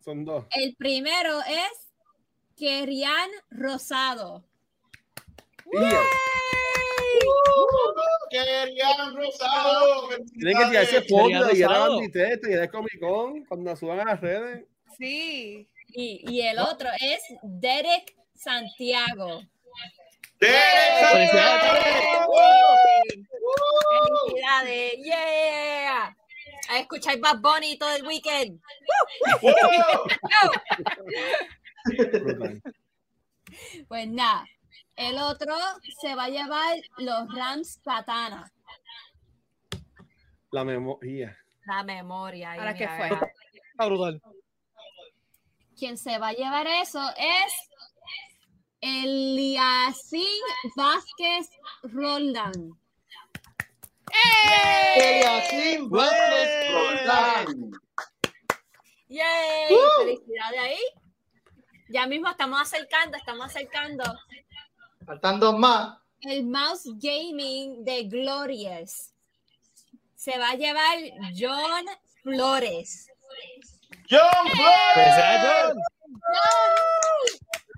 C: Son dos.
F: El primero es Kerian Rosado.
C: Bien.
D: Querían rosado.
C: Tienen que tirarse
A: Quería
C: fotos y era banditete y era Comic Con cuando suban a las redes.
B: Sí.
F: Y, y el otro es Derek Santiago. Felicidades. Yeah. A escuchar Bad Bunny todo el weekend.
C: Brutal.
F: Pues nada, el otro se va a llevar los Rams Katana.
C: La memoria.
F: La memoria.
B: ¿Ahora qué
F: mira,
B: fue?
A: Está brutal.
F: Quien se va a llevar eso es Eliasin Vázquez Roldán.
E: Eliasim Vázquez Roldán.
F: ¡Yay!
E: ¡Uh!
F: Felicidades ahí. Ya mismo estamos acercando, estamos acercando
E: Faltan dos más.
F: el mouse gaming de Glorious. Se va a llevar John Flores.
D: John Flores.
A: John.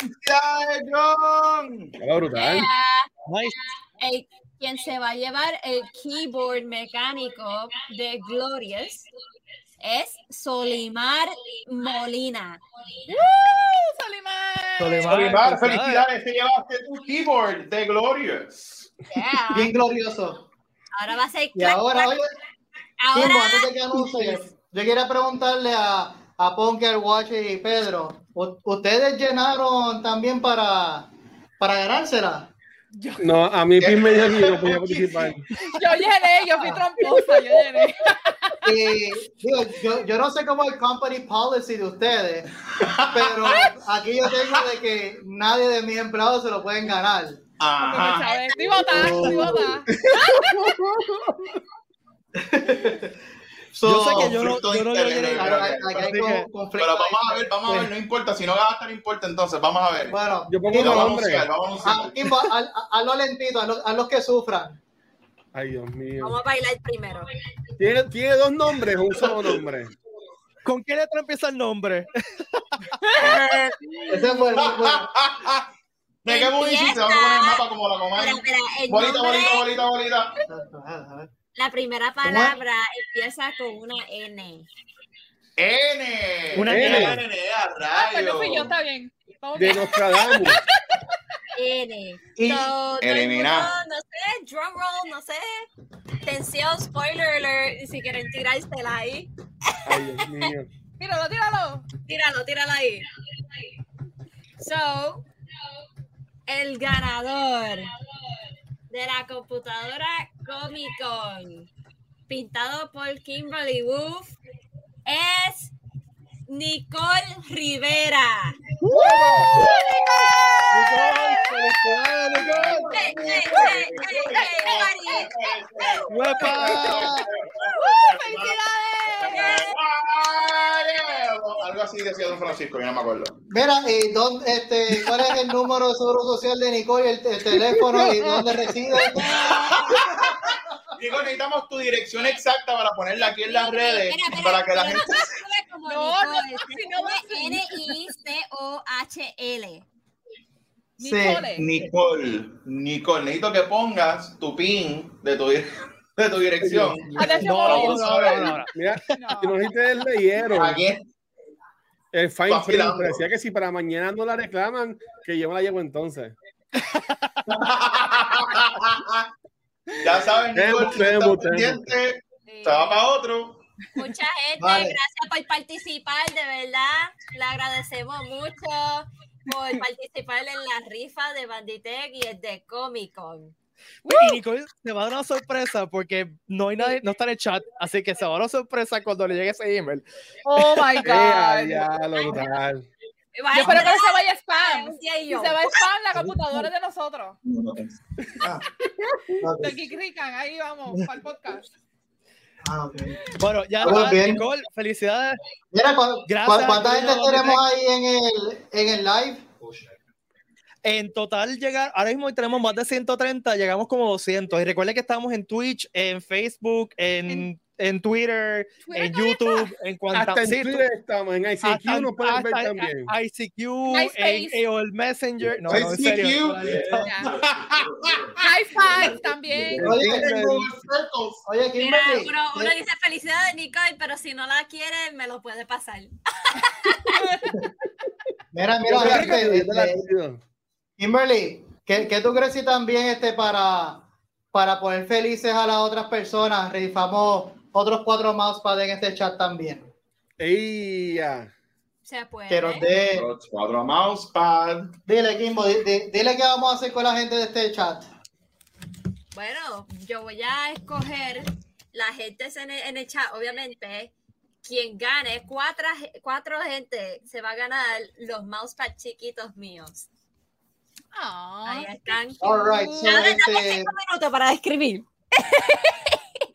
D: Felicidades, John.
C: Estaba brutal.
A: Nice.
F: El- quien se va a llevar el keyboard mecánico de Glorious es Solimar Molina.
B: Solimar.
A: Solimar.
D: Solimar,
A: felicidades.
D: felicidades, te llevaste tu keyboard de Glorious.
F: Yeah.
E: Bien glorioso.
F: Ahora va a ser
E: Y
F: clac,
E: ahora,
F: clac.
E: oye,
F: Ahora,
E: Kimbo, antes de que anuncies, yo quería preguntarle a, a Punker, Watch y Pedro, ¿u- ¿ustedes llenaron también para, para ganársela?
C: No, a mí Pim me que yo no podía [LAUGHS] participar.
B: Yo llené, yo fui tramposa, yo llené.
E: Y digo, yo, yo no sé cómo es el company policy de ustedes, pero aquí yo tengo de que nadie de mis empleados se lo pueden ganar.
D: Ajá.
B: Estoy botada, estoy botada.
E: So,
A: Yo sé que yo no, yo no
D: Pero vamos a ver, vamos a ver, no importa. Si no gasta, no importa entonces. Vamos a ver.
E: Bueno,
C: Yo pongo
D: Y
C: un
D: lo vamos a
C: nombre.
D: anunciar, vamos a anunciar.
E: Kimbo, haz- haz- hazlo lentito, haz los que sufran.
C: Ay, Dios mío.
F: vamos a bailar primero.
C: ¿Tiene, ¿Tiene dos nombres o un solo nombre?
A: ¿Con qué letra empieza el nombre? [LAUGHS]
E: Ese es bueno, bueno. [LAUGHS]
D: ¿De qué muy difícil? Vamos a poner el mapa como la comadre. Bolita, bolita, bolita, bolita.
F: La primera palabra empieza con una N.
D: N.
A: Una
C: N.
D: N. N, a
B: Ah, pues no fui yo,
D: rayos.
B: está bien. Vamos
C: De
B: bien.
C: Nostradamus. [LAUGHS]
F: N.
E: Y-
F: So,
D: Eliminar.
F: mundo, no sé, drum roll, no sé. Tensión, spoiler alert, si quieren tirársela ahí.
C: Ay, Dios mío. [LAUGHS]
B: Tíralo, tíralo.
F: Tíralo, tíralo ahí. So, el ganador de la computadora Comic Con, pintado por Kimberly Wolf, es Nicole Rivera.
C: Nicole, Nicole.
B: ¡Felicidades!
D: Algo así decía Don Francisco, yo no me acuerdo.
E: Mira, ¿y dónde, este, ¿cuál es el número de seguro social de Nicole, el, el teléfono y dónde reside?
D: Digo, necesitamos tu dirección exacta para ponerla aquí en las redes, para que la gente...
F: no se escribe como
B: No, no,
F: escribe N-I-C-O-H-L.
E: Sí.
B: Nicole.
D: Nicole, Nicole, necesito que pongas tu pin de tu, de tu dirección.
A: No, no, no, no, no, no.
C: Mira, si no ustedes leyeron, el fine print decía que si para mañana no la reclaman, que yo me la llevo entonces. [LAUGHS]
D: Ya saben, Nicole,
C: tenemos,
D: pendiente,
F: Sí.
D: se va para otro.
F: Mucha gente,
E: Vale.
F: gracias por participar, de verdad. Le agradecemos mucho por [LAUGHS] participar en la rifa de Banditech y el de Comic Con.
A: Y Nicole se va a dar una sorpresa porque no hay nadie, no está en el chat, así que se va a dar una sorpresa cuando le llegue ese email.
B: Oh my
C: Eh, [LAUGHS] a
B: God.
C: diablo, brutal.
B: Yo espero que no se vaya spam. Si se va spam, la computadora es de nosotros. [LAUGHS]
E: Ah.
B: De Geek Rican, ahí vamos, para el podcast.
E: Ah, ok.
A: Bueno, ya
E: bien.
A: Nicole, felicidades.
E: Mira, ¿cu-
A: Gracias,
E: cu- ¿cuánta gente tenemos ahí en el, en el live?
A: En total llegar, ahora mismo tenemos más de 130, llegamos como 200. Y recuerden que estamos en Twitch, en Facebook, en, en Twitter,
B: Twitter
A: en YouTube, en cuanta
C: Hasta en
A: sí,
C: Twitter estamos, en ICQ
A: hasta-
C: nos pueden ver también.
A: ICQ,
B: MySpace.
A: en, el Messenger. No, no, en serio.
D: ICQ. [LAUGHS]
B: High five también.
E: Oye, Oye,
F: Mira,
E: Kimberly,
F: uno, uno dice felicidades, Nicole, pero si no la quiere, me lo puede pasar. [LAUGHS]
E: mira, mira, este. Kimberly, ¿qué, qué tú crees si también este para, para poner felices a las otras personas rifamos otros cuatro mousepads en este chat también?
C: Ey, ya.
F: Se puede.
E: Que nos dé-
D: Los Cuatro mousepad.
E: Dile, Kimbo, di- di- dile qué vamos a hacer con la gente de este chat.
F: Bueno, yo voy a escoger la gente en el, en el chat, obviamente. Quien gane, cuatro, cuatro gente se va a ganar los mousepads chiquitos míos. Ahí
B: Ah,
F: están.
E: All right, so, este,
F: cinco minutos para escribir.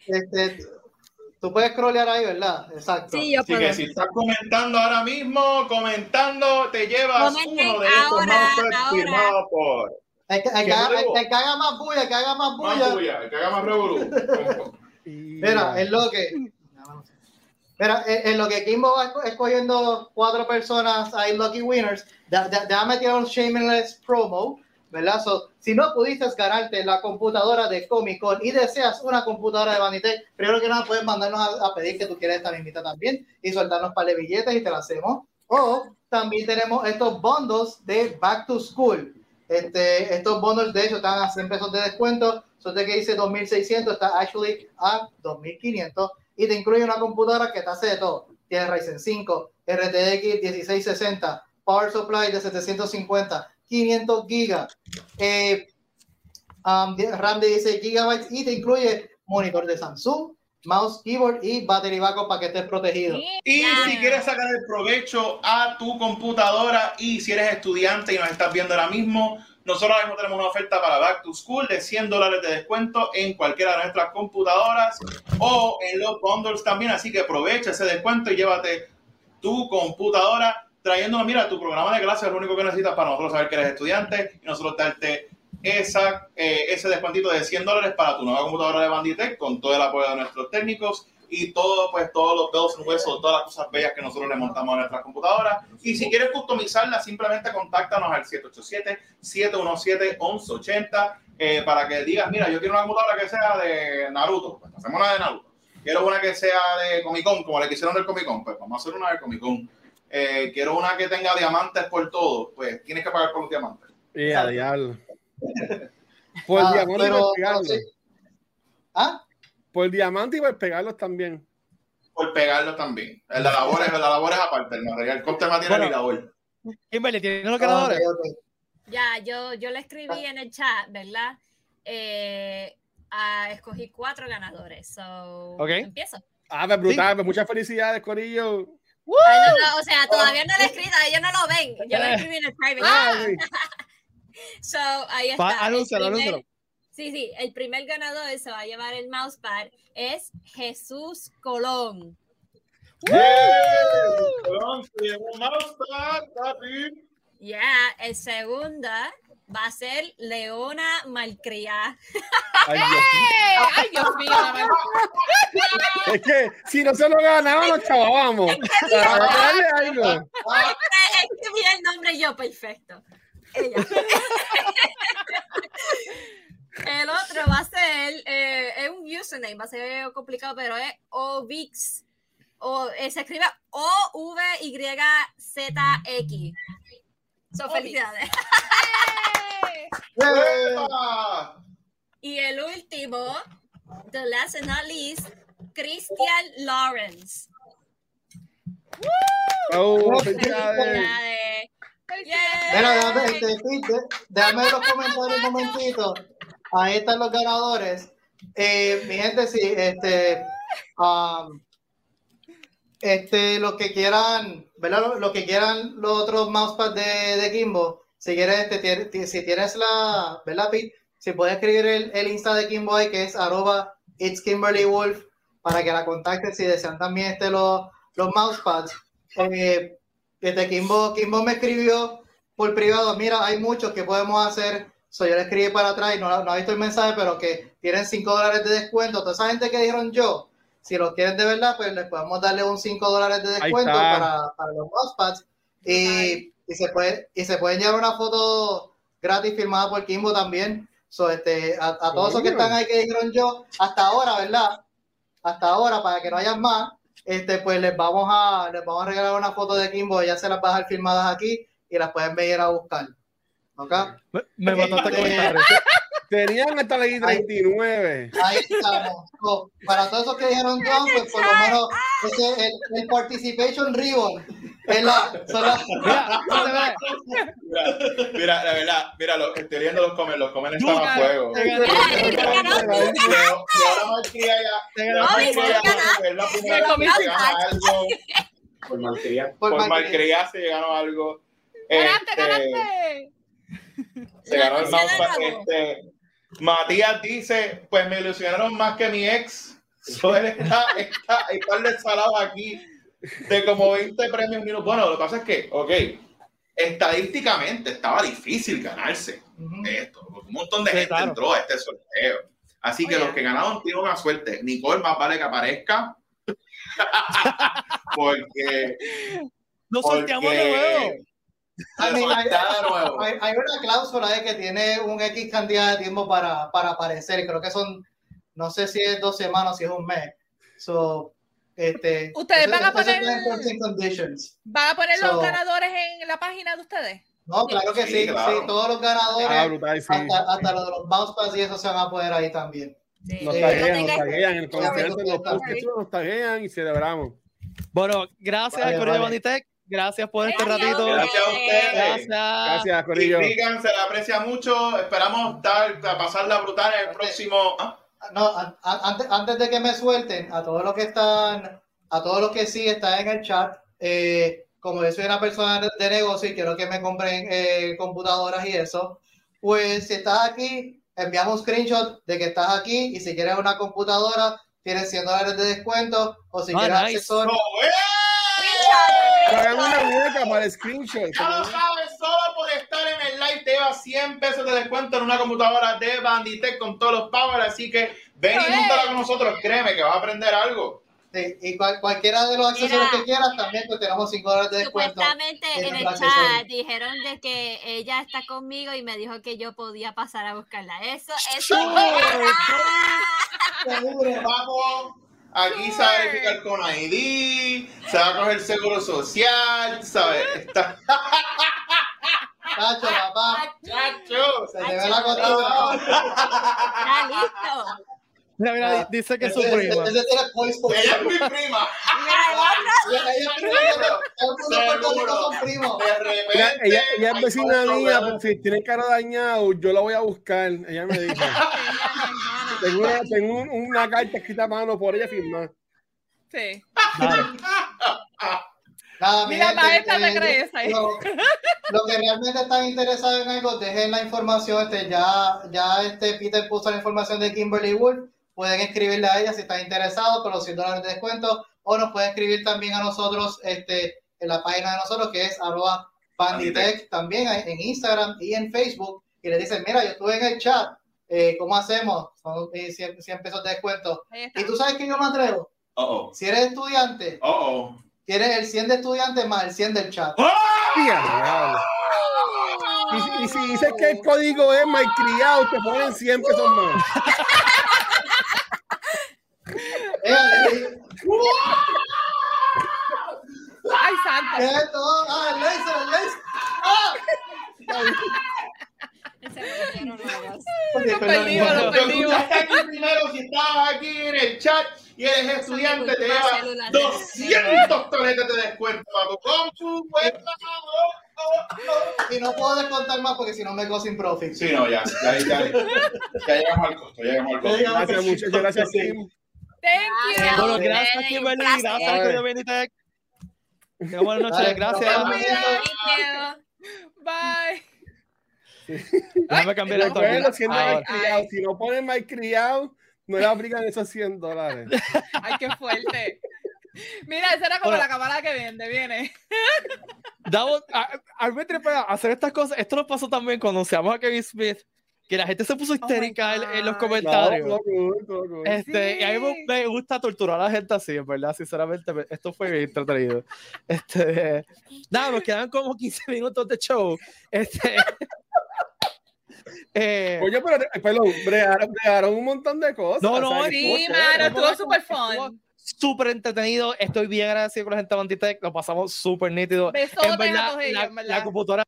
E: este, tú puedes scrollear ahí, ¿verdad? Exacto.
F: Sí, yo
D: Así
F: puedo.
D: que si estás comentando ahora mismo, comentando, te llevas
F: Comenten
D: uno de estos
F: ahora.
D: firmados por
E: El que, el que
D: ¿Qué
E: haga,
D: luego?
E: el que haga más bulla, el que haga más bulla.
D: más bulla, el que haga más revolú. [LAUGHS]
E: Mira, es lo que. Mira, en lo que Kimbo va esco- escogiendo cuatro personas ahí, Lucky Winners, da- da- déjame tirar un shameless promo, ¿verdad? So, si no pudiste ganarte la computadora de Comic Con y deseas una computadora de Vanité, primero que nada puedes mandarnos a, a pedir que tú quieres esta mismita también y soltarnos para de billetes y te la hacemos. O también tenemos estos bundles de Back to School. Este, estos bundles, de hecho, están a 100 pesos de descuento. Son de que dice 2600, está actually a 2500 y te incluye una computadora que te hace de todo. Tiene Ryzen 5, RTX 1660, Power Supply de 750, 500 gigas, eh, um, RAM de 16 gigabytes y te incluye monitor de Samsung, mouse, keyboard y battery backup para que estés protegido.
D: Y si quieres sacar el provecho a tu computadora y si eres estudiante y nos estás viendo ahora mismo, nosotros ahora mismo tenemos una oferta para Back to School de 100 dólares de descuento en cualquiera de nuestras computadoras o en los bundles también. Así que aprovecha ese descuento y llévate tu computadora trayéndonos, mira, tu programa de clase es lo único que necesitas para nosotros saber que eres estudiante y nosotros darte esa, eh, ese descuentito de 100 dólares para tu nueva computadora de Banditech con todo el apoyo de nuestros técnicos y todo, pues, todos los bells and whistles, todas las cosas bellas que nosotros le montamos a nuestras computadoras. Y si quieres customizarla, simplemente contáctanos al 787-717-1180 eh, para que digas, mira, yo quiero una computadora que sea de Naruto. Pues hacemos una de Naruto. Quiero una que sea de Comic Con, como le quisieron del Comic Con. Pues vamos a hacer una de Comic Con. Eh, quiero una que tenga diamantes por todo. Pues tienes que pagar por los diamantes.
C: Y a diablo. [LAUGHS] Por
E: Ah,
C: diamante y
E: pero-
C: por pegarlos.
E: sí. ¿Ah?
C: Por diamante y por pegarlos también.
D: por pegarlo también. El de labores, el de labores aparte, el material. El coste de material y labor.
A: Kimberly, ¿tienes los
E: Ah, ok.
F: Ya, yo, yo le escribí en el chat, ¿verdad? Eh, ah, escogí cuatro ganadores. So,
A: Ok.
F: empiezo.
C: Ah, pues brutal, pues muchas felicidades, Corillo.
F: Ay, no, no, o sea, todavía no lo he escrito, ellos no lo ven. Yo lo escribí en el private.
C: Ah. [LAUGHS]
F: So, ahí
A: Pa-
F: está. el
A: anúncialo,
F: primer-
A: anúncialo.
F: Sí, sí, el primer ganador se va a llevar el mousepad es Jesús Colón.
D: Colón, se llevó un mousepad, papi.
F: Ya, el segundo va a ser Leona Malcriá.
C: Ay, Dios.
B: ¡Ay, Dios mío! [LAUGHS]
C: Es que si no se lo ganaba, nos chavamos. Para darle algo.
F: Escribí el nombre yo, perfecto. Ella. [LAUGHS] El otro va a ser, eh, es un username, va a ser complicado, pero es Ovix. O, eh, se escribe O-V-Y-Z-X. So, felicidades. Y el último, the last and not least, Christian Lawrence.
C: Oh, felicidades.
F: Felicidades.
E: Mira, déjame ver los comentarios un momentito. Ahí están los ganadores. Eh, mi gente, sí, este, um, este, los que quieran, ¿verdad? Lo, lo que quieran los otros mousepads de, de Kimbo, si quieres, este, si tienes la, ¿verdad, Pete? Si puedes escribir el, el Insta de Kimbo ahí, que es arroba it's Kimberly Wolf, para que la contacten si desean también este, los, los mousepads. Eh, este Kimbo, Kimbo me escribió por privado, mira, hay muchos que podemos hacer. So, yo le escribí para atrás y no, no ha visto el mensaje, pero que tienen 5 dólares de descuento. Toda esa gente que dijeron yo, si los quieren de verdad, pues les podemos darle un 5 dólares de descuento para, para los mousepads. Y, y, se puede, y se pueden llevar una foto gratis firmada por Kimbo también. So, este, a, a todos esos que están ahí que dijeron yo, hasta ahora, ¿verdad? Hasta ahora, para que no hayan más, este, pues les vamos a, les vamos a regalar una foto de Kimbo, ya se las va a dejar firmadas aquí y las pueden venir a buscar. ¿Ok?
A: Me, me mató este. [LAUGHS]
C: Tenían hasta la I-39.
E: Ahí estamos. So, para todos esos que dijeron John, pues por lo menos ese, el, el participation ribbon es la, las-
A: Mira,
D: la verdad, mira, lo, estoy viendo los comen, los comen están a fuego.
A: te
D: la algo. Por malcriar.
E: Por
D: Por
E: malcriar.
D: se ganó algo.
B: ¡Ganaste,
D: Este,
B: ganaste!
D: Se ganó el mousepad. Este, Matías dice, pues me ilusionaron más que mi ex. So, él está, está, está desalado aquí de como 20 premios minutos. Bueno, lo que pasa es que, ok, estadísticamente estaba difícil ganarse esto. Un montón de
A: Sí,
D: gente
A: claro.
D: entró a este sorteo. Así que
B: Oye.
D: los que ganaron tienen una suerte. Nicole más vale que aparezca. [LAUGHS] porque,
A: Nos sorteamos de nuevo.
D: Porque
E: I mean, hay, una cláusula de que tiene un X cantidad de tiempo para, para aparecer. Creo que son, no sé si es dos semanas o si es un mes. So, este,
B: Ustedes van a poner-. ¿Van a poner los
E: So-
B: ganadores en la página de ustedes?
E: No, claro que
D: Sí,
E: sí,
D: claro.
E: sí, todos los ganadores,
C: Ah, brutal, sí.
E: hasta, hasta los de los bounce pass y eso se van a poder ahí también.
F: Sí.
C: Nos taguean, nos taguean. El concierto, los nos taguean y celebramos.
A: Bueno, gracias
E: Vale,
A: al Correo de
E: vale.
A: Banditech. Gracias por este
F: Gracias.
A: ratito.
D: Gracias a ustedes.
A: Gracias.
C: Gracias,
D: Y
C: Corillo.
D: Vigan se le aprecia mucho. Esperamos dar, a pasarla brutal en el próximo. ¿ah?
E: No, a- a- antes, antes de que me suelten, a todos los que están, a todos los que sí están en el chat, eh, como yo soy una persona de, negocio y quiero que me compren eh, computadoras y eso, pues si estás aquí, enviamos un screenshot de que estás aquí y si quieres una computadora, tienes 100 dólares de descuento o si
A: Ah,
E: quieres
A: nice.
E: accesorios.
D: ¡No, eh!
C: Hagan una mueca para el screenshot.
D: Ya lo sabes, solo por estar en el live te lleva 100 pesos de descuento en una computadora de Banditech con todos los power. Así que ven y
B: ¡Eh!
D: júntala con nosotros. Créeme que vas a aprender algo.
E: Sí, y cual- cualquiera de los accesorios
F: Mira.
E: que quieras, también pues tenemos 5 dólares de descuento.
F: Supuestamente
E: en
F: en el chat dijeron de que ella está conmigo y me dijo que yo podía pasar a buscarla. Eso, eso.
E: Seguro.
D: Vamos. Aquí se va a verificar con ID, se va a coger seguro social, ¿sabes? Está...
E: Tacho, papá,
D: ¡Chacho!
E: se te ve la costura.
F: Está listo.
A: Mira, mira, dice que es su
E: Ese-
A: prima.
E: ese voice for-
D: Ella es mi prima.
E: Ella- ella es prima
C: ella, ella es vecina mía, pero si tiene carro dañado, yo la voy a buscar. Ella me dijo. [LAUGHS] tengo una, tengo un- una carta escrita a mano por ella firmada.
B: Sí.
A: Dale.
E: Nada, mi
B: Mira,
E: gente,
B: maestra, te
E: eh,
B: crees ahí.
E: Lo, lo que realmente están interesados en algo, dejen la información. Este, ya, ya este Peter puso la información de Kimberly Wolf. Pueden escribirle a ella si están interesados con los 100 dólares de descuento. O nos pueden escribir también a nosotros este, en la página de nosotros, que es arroba Banditech, también en en Instagram y en Facebook. Y le dicen, mira, yo estuve en el chat. Eh, ¿Cómo hacemos? Son eh, 100, 100 pesos de descuento. Y tú sabes que yo me atrevo.
D: Oh,
E: Si eres estudiante,
D: oh. Oh,
E: tienes el 100 de estudiante más el 100 del chat.
C: Diablo. Y, si- y si dices que el código es malcriado, te ponen 100 pesos más.
E: Eh,
B: Ay, santa.
E: ¿Qué es esto? Ah,
F: lo.
E: Ok,
B: Lo
D: primero si estabas aquí en el chat y eres estudiante, te llevas 200 toletas de descuento tu compu. pues,
E: Y no puedo descontar más porque si no me go sin profit.
D: Sí, no, ya, ya, ya, ya llegamos al costo, ya llegamos al costo.
C: Gracias, muchachos. Gracias, Kim.
B: Thank you.
A: Bueno, gracias, Kimberly.
F: gracias.
A: Gracias, Cuido Benitec. Buenas noches. Gracias.
B: Bye. [LAUGHS]
A: Déjame cambiar el
C: Recuerden
A: tono.
C: los 100
A: Ahora.
C: malcriados. Si no ponen malcriado, no le aplican esos 100 dólares. [LAUGHS]
B: Ay, qué fuerte. Mira, esa era como
A: Bueno.
B: la cámara que vende, viene. [LAUGHS]
A: Damos- a, a mí me trepa hacer estas cosas. Esto nos pasó también cuando anunciamos a Kevin Smith, que la gente se puso histérica en, en los comentarios.
C: No, todo cool.
A: Este, Y a mí me,
B: Sí.
A: me gusta torturar a la gente así, en verdad, sinceramente, me- esto fue bien entretenido. Este, nada, nos quedan como 15 minutos de show. Este, [LAUGHS] eh,
C: Oye, pero, perdón, bregaron, bregaron un montón de cosas.
A: No, no,
C: o sea,
B: Sí,
C: estuvo
B: mano,
C: chévere.
B: estuvo súper fun.
A: súper entretenido. Estoy bien agradecido con la gente de Banditech, lo pasamos súper nítido.
B: Besotes
A: En
B: a
A: verdad,
B: todos ellos,
A: la,
B: en verdad.
A: la computadora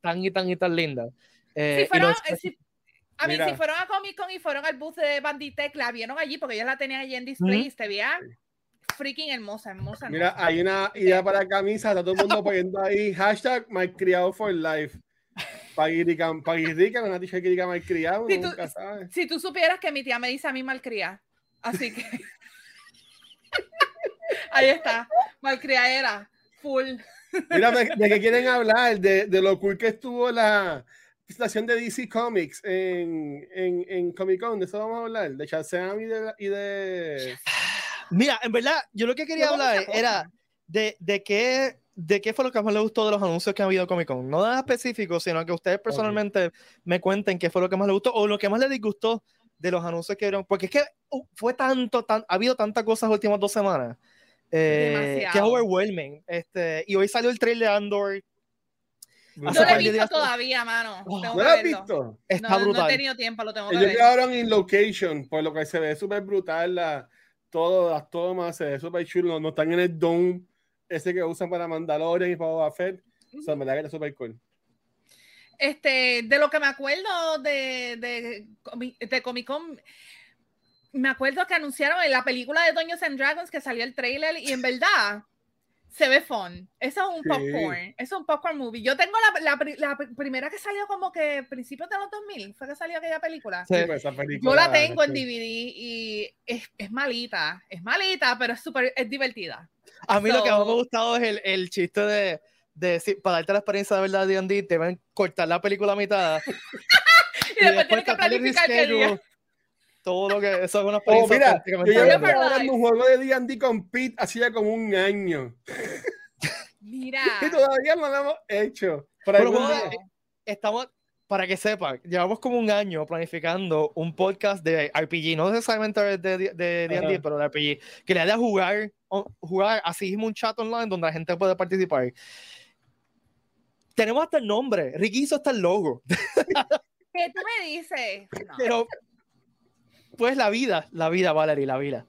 A: tan y tan y tan linda. Eh,
B: Si
A: y
B: fueron,
A: los-
B: eh, si- a mí,
C: Mira.
B: si fueron a Comic Con y fueron al booth de Banditech, la vieron allí porque ellos la tenían allí en display y se veía freaking hermosa, hermosa.
C: Mira,
B: hermosa.
C: hay una idea para camisa, está todo el mundo poniendo ahí hashtag malcriado for life. Paguirica, paguirica, una tía que diga malcriado,
B: Si tú-
C: nunca sabes.
B: Si tú supieras que mi tía me dice a mí malcría, así que [LAUGHS] ahí está, malcriadera, full.
C: Mira, ¿de, qué quieren hablar? De, de lo cool que estuvo la presentación de DC Comics en, en, en Comic Con, de eso vamos a hablar, de Shazam y de, y de...
A: Mira, en verdad, yo lo que quería
B: No,
A: hablar era de, de qué de qué fue lo que más le gustó de los anuncios que ha habido Comic Con. No nada específico, sino que ustedes personalmente me cuenten qué fue lo que más les gustó o lo que más les disgustó de los anuncios que vieron. Porque es que uh, fue tanto, tan, ha habido tantas cosas las últimas dos semanas. eh, que es overwhelming. Este, y hoy salió el trailer de Andor.
B: No lo he visto
A: días-
B: todavía, mano.
A: Oh,
C: ¿No lo has visto?
A: Está
B: No, no
A: brutal.
B: he tenido tiempo, lo tengo que
C: Ellos
B: ver.
C: quedaron en location, por lo que se ve súper brutal, la, todo, las tomas, se ve súper chulo, no están en el dome ese que usan para Mandalorian y para Boba Fett. O sea, verdad que está súper cool.
B: Este, de lo que me acuerdo de, de, de Comic Con, me acuerdo que anunciaron en la película de Dungeons and Dragons que salió el trailer y en verdad se ve fun. Eso es un
C: Sí.
B: popcorn. Eso es un popcorn movie. Yo tengo la, la pri- la pr- primera que salió como que principios de los 2000. Fue que salió aquella película.
A: Sí.
C: Sí, pues, esa película,
B: Yo la tengo en DVD y es, es malita. Es malita, pero es súper es divertida.
A: A mí lo que más me ha gustado es el, el chiste de, de si- para darte la experiencia de verdad de D&D, te van a cortar la película a mitad. [LAUGHS]
B: Y después tienes que planificar qué día.
A: Todo lo que eso es una
C: Oh,
A: experiencia
C: mira, yo llevo jugando un juego de D&D con Pete hacía como un año
B: Mira. [LAUGHS]
C: y todavía no lo hemos hecho. Pero
A: bueno, estamos, para que sepan, llevamos como un año planificando un podcast de RPG, no necesariamente de de- de D&D,
C: Ajá.
A: pero de RPG, que le haya jugar, jugar así mismo un chat online donde la gente puede participar. Tenemos hasta el nombre, Ricky hizo hasta el logo,
B: ¿Qué tú me dices? No,
A: pero pues la vida, la vida, Valerie, la vida.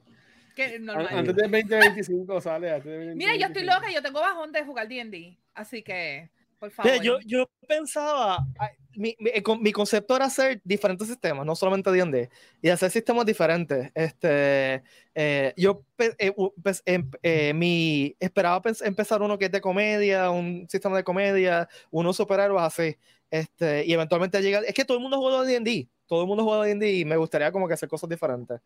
B: que normal.
C: antes del 2025 sale. Antes del
B: Mira, yo estoy
C: 2025.
B: loca, yo tengo bajón de jugar D&D, así que por favor.
A: yo, yo pensaba, mi, mi, eh, mi concepto era hacer diferentes sistemas, no solamente D&D, y hacer sistemas diferentes. Este, eh, yo eh, pues, em- eh, mi, esperaba empezar uno que es de comedia, un sistema de comedia, unos superhéroes así, este, y eventualmente llegar, es que todo el mundo juega D&D, todo el mundo juega D&D y me gustaría como que hacer cosas diferentes.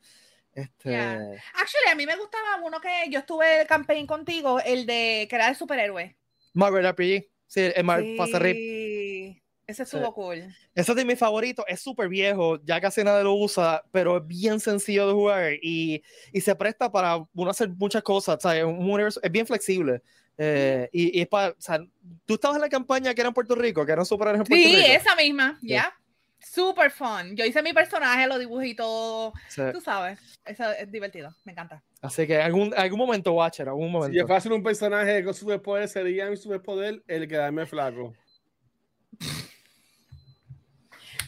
A: Este,
B: Ya. Actually, a mí me gustaba uno que yo estuve de campaign contigo, el de que era de superhéroe.
A: Marvel RPG, sí, el Mar.
B: Sí, ese
A: Sí.
B: estuvo cool.
A: Ese es de mis favoritos, es súper viejo, ya casi nadie lo usa, pero es bien sencillo de jugar y, y se presta para uno hacer muchas cosas, ¿sabes? Un universo- es bien flexible. eh, y, y es para, o sea, tú estabas en la campaña que era en Puerto Rico, que eran superhéroes en Puerto
B: Sí,
A: Rico.
B: esa misma,
A: Sí.
B: ya. Super fun. Yo hice mi personaje, lo dibujé y todo.
A: Sí.
B: Tú sabes, eso es divertido, me encanta.
A: Así que algún, algún momento, Watcher, algún
C: Si
A: momento.
C: yo fuera a hacer un personaje con superpoder, sería mi superpoder el quedarme flaco.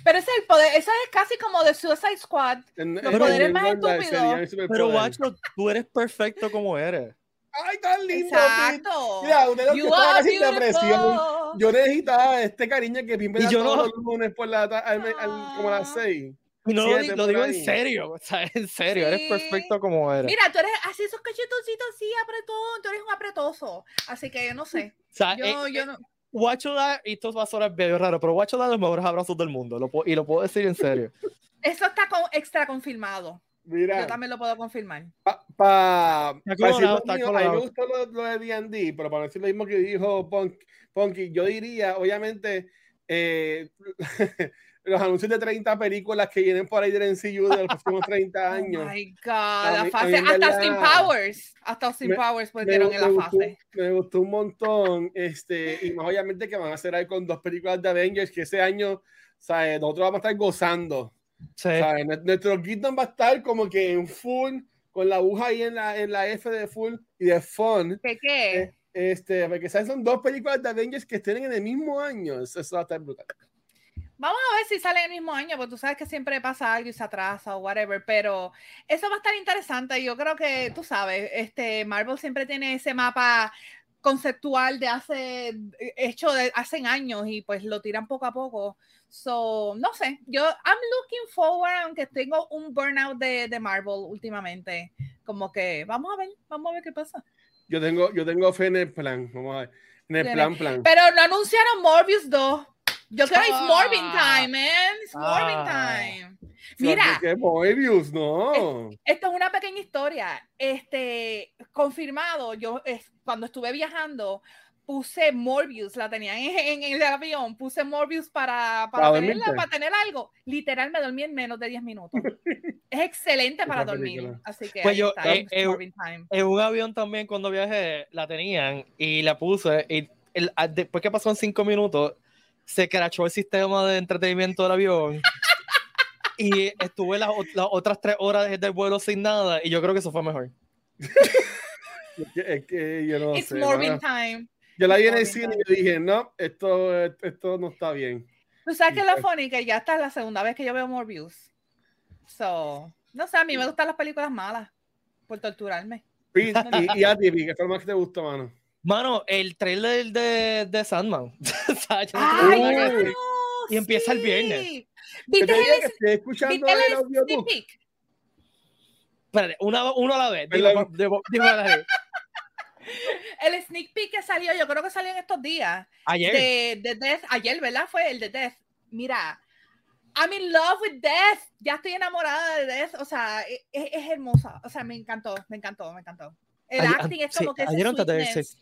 B: Pero ese es el poder, eso es casi como de Suicide Squad.
C: En-
B: Los
C: en-
B: poderes
C: en
B: más estúpidos.
A: Pero Watcher, tú eres perfecto como eres.
C: Ay, tan lindo.
B: Exacto.
C: Mira, usted lo que
B: beautiful.
C: Yo necesitaba este cariño que Pim me
A: Y
C: da
A: yo no-
C: todos los lunes por la ta- al- al- como a las
B: Ah.
C: seis.
A: Y no lo,
C: Siete
A: digo en serio, o sea, en serio, eres
B: Sí.
A: perfecto como eres.
B: Mira, tú eres así, esos cachetoncitos así, apretón, tú eres un apretoso. Así que no sé.
A: O sea,
B: Yo,
A: eh,
B: yo no.
A: Guacho da, y esto va a sonar medio raro, pero Guacho da los mejores abrazos del mundo, lo puedo- y lo puedo decir en serio.
B: Eso está con, extra confirmado.
C: Mira,
B: Yo también lo puedo confirmar.
C: pa, pa-
A: Está
C: pa decir lo
A: está
C: mío, a mí me gustó lo, lo de D&D, pero para decir lo mismo que dijo Punk, Punky, yo diría, obviamente, eh, [LAUGHS] los anuncios de 30 películas que vienen por ahí del MCU de los [LAUGHS] próximos 30 años.
B: Oh my God, la
C: mí-
B: fase, hasta Austin Powers, hasta Austin Powers
C: me,
B: pusieron en la
C: gustó,
B: fase.
C: me gustó un montón. Este, y más obviamente que van a hacer ahí con dos películas de Avengers que ese año, ¿sabes? Nosotros vamos a estar gozando.
A: Sí.
C: Nuestro Gitton va a estar como que en full, con la aguja ahí en la, en la F de full y de fun.
B: ¿Qué qué?
C: Eh, Este, porque ¿sabes? son dos películas de Avengers que estén en el mismo año. Eso, eso va a estar brutal.
B: Vamos a ver si sale el mismo año, porque tú sabes que siempre pasa algo y se atrasa o whatever, pero eso va a estar interesante. Yo creo que, tú sabes, este Marvel siempre tiene ese mapa conceptual de hace, hecho de hace años y pues lo tiran poco a poco. So, no sé, yo, I'm looking forward, aunque tengo un burnout de, de Marvel últimamente, como que vamos a ver, vamos a ver qué pasa.
C: Yo tengo, yo tengo fe en el plan. Vamos a ver. En el plan, plan.
B: Pero no anunciaron Morbius 2. Yo creo que es. Morbin time, man. It's Morbin
A: Ah.
B: time. Mira,
C: ¿Qué Moebius? No.
B: esto es una pequeña historia. Este, confirmado, yo es- cuando estuve viajando, puse Morbius, la tenía en, en el avión, puse Morbius para, para,
C: Para
B: tenerla,
C: dormirte.
B: para tener algo. Literal, me dormí en menos de 10 minutos. [LAUGHS] es excelente para
C: Esa
B: dormir.
C: película.
B: Así que
A: Pues yo,
B: está,
A: eh,
B: it's
A: eh. En un avión también cuando viajé la tenían y la puse y el- después que pasaron cinco minutos se crachó el sistema de entretenimiento del avión [LAUGHS] y estuve las, ot- las otras tres horas de- del vuelo sin nada y yo creo que eso fue mejor. [LAUGHS]
C: Es que, es que yo no
B: It's
C: sé.
B: Morbin time.
C: Yo la vi en el cine y yo dije, no, esto, esto no está bien.
B: Tú sabes que es lo
C: Pues-
B: funny que ya está la segunda vez que yo veo Morbius. So, no sé, a mí me gustan las películas malas por torturarme.
C: Y, y a ti, ¿qué fue lo más que te gustó, mano?
A: Mano, el trailer de, de Sandman. [LAUGHS] O sea, no
B: ¡Ay, no!
A: Y empieza el viernes.
B: Sí. ¿Viste el,
C: escuchando
B: el
C: el
B: sneak
C: audiobook.
B: peek?
A: Espérate, una, uno a la vez.
C: Perdón.
A: Digo, digo, digo a la vez. [LAUGHS]
B: El sneak peek que salió, yo creo que salió en estos días.
A: Ayer.
B: De, de Death. Ayer, ¿verdad? Fue el de Death. Mira, I'm in love with Death. Ya estoy enamorada de Death. O sea, e- e- es, hermosa. O sea, me encantó, me encantó, me encantó. El
A: Ayer-
B: acting es
A: sí,
B: como que ese
A: ayer
B: sweetness.
A: sí.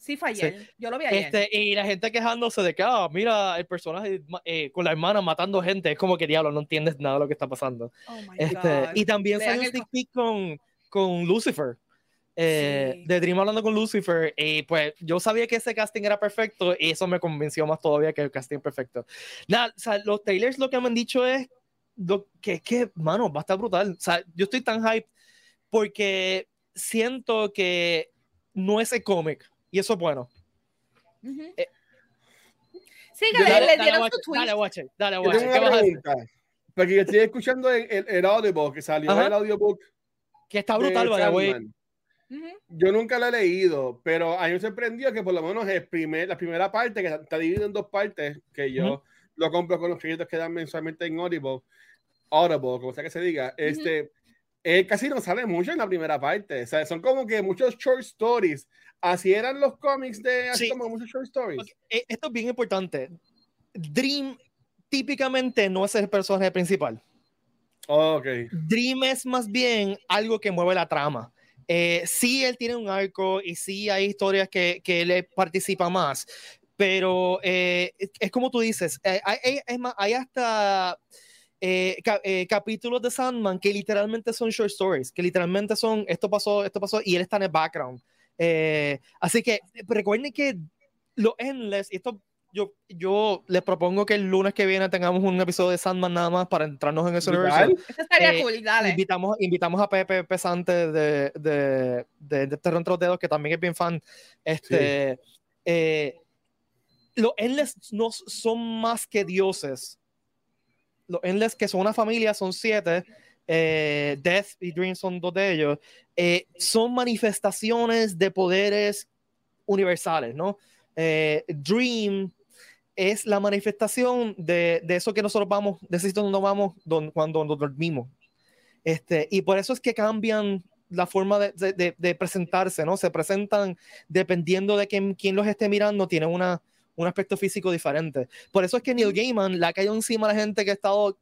B: Sí, fue
A: Sí.
B: ayer. Yo lo vi ayer.
A: Este, y la gente quejándose de que, ah, mira, el personaje eh, con la hermana matando gente, es como que diablo, no entiendes nada de lo que está pasando.
B: Oh my
A: Este,
B: God.
A: y también
B: Vean
A: salió un
B: el
A: sneak peek con, con Lucifer. Eh,
B: Sí.
A: De Dream hablando con Lucifer. Y pues yo sabía que ese casting era perfecto y eso me convenció más todavía que el casting perfecto. Nada, o sea, los trailers lo que me han dicho es lo que es que, mano, va a estar brutal. O sea, yo estoy tan hype porque siento que no es el cómic y eso es bueno. Eh,
B: Sí, que
C: dale-
B: le
A: dale,
B: dieron
A: watch
B: su
A: dale, watch it, dale, watch it. ¿Qué vas a hacer?
C: Porque estoy escuchando el, el, el audiobook que salió
A: Ajá.
C: el audiobook
A: Que está brutal, vaya, güey.
C: Yo nunca lo he leído, pero a mí me sorprendió que por lo menos el primer, la primera parte, que está dividida en dos partes, que yo lo compro con los créditos que dan mensualmente en Audible, Audible, como sea que se diga, este, él casi no sale mucho en la primera parte. O sea, son como que muchos short stories. Así eran los cómics de así
A: Sí.
C: como muchos short stories.
A: Ok, eh, Esto es bien importante. Dream típicamente no es el personaje principal.
C: Ok.
A: Dream es más bien algo que mueve la trama. Eh, sí, él tiene un arco y sí hay historias que, que él participa más, pero eh, es, como tú dices, eh, hay, es más, hay hasta eh, eh, capítulos de Sandman que literalmente son short stories, que literalmente son esto pasó, esto pasó y él está en el background. Así que recuerden que lo endless, esto yo, yo les propongo que el lunes que viene tengamos un episodio de Sandman nada más para entrarnos en ese universo.
B: Eso estaría
A: Eh,
B: cool, dale.
A: Invitamos, invitamos a Pepe Pesante de, de, de, de Terror entre los Dedos, que también es bien fan. Este, eh, los Endless no son más que dioses. Los Endless, que son una familia, son siete. eh, Death y Dream son dos de ellos. eh, son manifestaciones de poderes universales, ¿no? Eh, Dream es la manifestación de, de eso que nosotros vamos, de ese sitio donde vamos don- cuando nos dormimos. Este, y por eso es que cambian la forma de, de- de- de presentarse, ¿no? Se presentan dependiendo de quién, quién los esté mirando, tienen una, un aspecto físico diferente. Por eso es que Neil Gaiman le ha caído encima a la gente que ha estado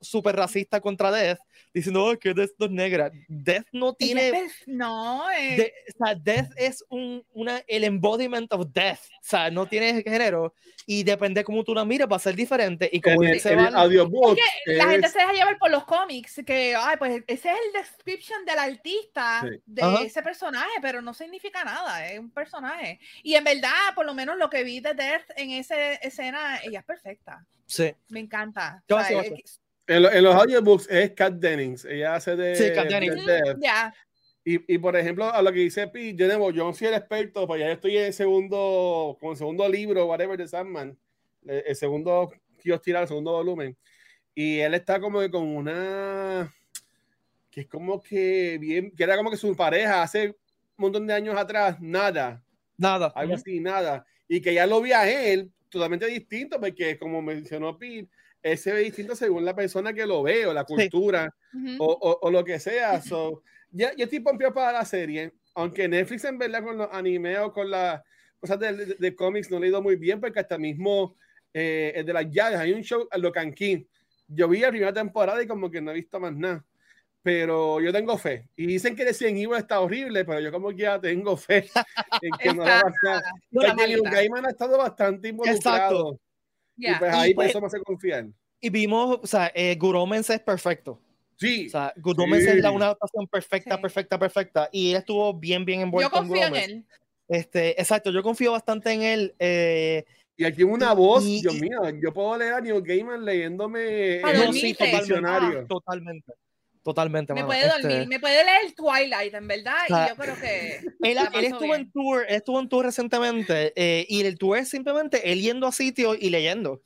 A: súper racista contra Death, diciendo "Oh, que Death no es negra. Death no tiene...
B: es perf- No, eh,
A: de- o sea, death es un, una, el embodiment of death. O sea, no tiene género y depende cómo tú la mires, va a ser diferente. Y como
C: el,
A: dice
C: en el
A: Val-
C: audiobook.
B: la gente
C: es-
B: se deja llevar por los cómics, que, ay, pues ese es el description del artista
C: Sí.
B: de
A: Ajá.
B: ese personaje, pero no significa nada, es un personaje. Y en verdad, por lo menos lo que vi de Death en esa escena, ella es perfecta.
A: Sí.
B: Me encanta.
A: ¿Qué
B: O sea, es-
C: en, lo- en los audiobooks es Kat Dennings. Ella hace de.
A: Sí, Kat
C: de
A: Dennings.
C: Death.
B: Ya,
C: Y, y por ejemplo, a lo que dice Pete, yo, de nuevo, yo no soy el experto, pues ya estoy en el segundo, con el segundo libro, whatever, de Sandman, el, el segundo que yo tirar, el segundo volumen. Y él está como que con una, que es como que bien, que era como que su pareja hace un montón de años atrás, nada,
A: Nada.
C: algo así, nada. Y que ya lo vi a él totalmente distinto, porque como mencionó Pete, él se ve distinto según la persona que lo ve o la cultura
B: ujú.
C: o, o- o lo que sea. So, ya, yo estoy pompeado para la serie, aunque Netflix en verdad con los animes o con las cosas de, de- de cómics no le ha ido muy bien, porque hasta mismo eh, el de las llaves, hay un show, lo canquín. Yo vi la primera temporada y como que no he visto más nada. Pero yo tengo fe. Y dicen que Resident Evil está horrible, pero yo como que ya tengo fe [LAUGHS] en que no la va a Neil
B: malita.
C: Gaiman ha estado bastante involucrado. Y
B: Ya.
C: pues
A: Y
C: ahí
A: pues-
C: por eso me hace confiar.
A: Y vimos, o sea, eh, Good Omens es perfecto.
C: Sí.
A: O sea, Good Omens
C: Sí.
A: es la, una adaptación perfecta,
B: Sí.
A: perfecta, perfecta. Y él estuvo bien, bien
B: Yo
A: envuelto en Good
B: confío en
A: Omens.
B: él.
A: Este, exacto, yo confío bastante en él. eh,
C: Y aquí una voz,
A: Y-
C: Dios
A: y-
C: mío, yo puedo leer a Neil Gaiman leyéndome el
A: no, sí,
B: dormirte.
A: totalmente. Totalmente.
B: Me
A: mano.
B: puede
A: Este,
B: dormir, me puede leer Twilight, en verdad,
A: O sea,
B: y yo creo que [LAUGHS]
A: Él, él estuvo
B: bien.
A: en tour, él estuvo en tour recientemente eh, y el tour es simplemente él yendo a sitios y leyendo.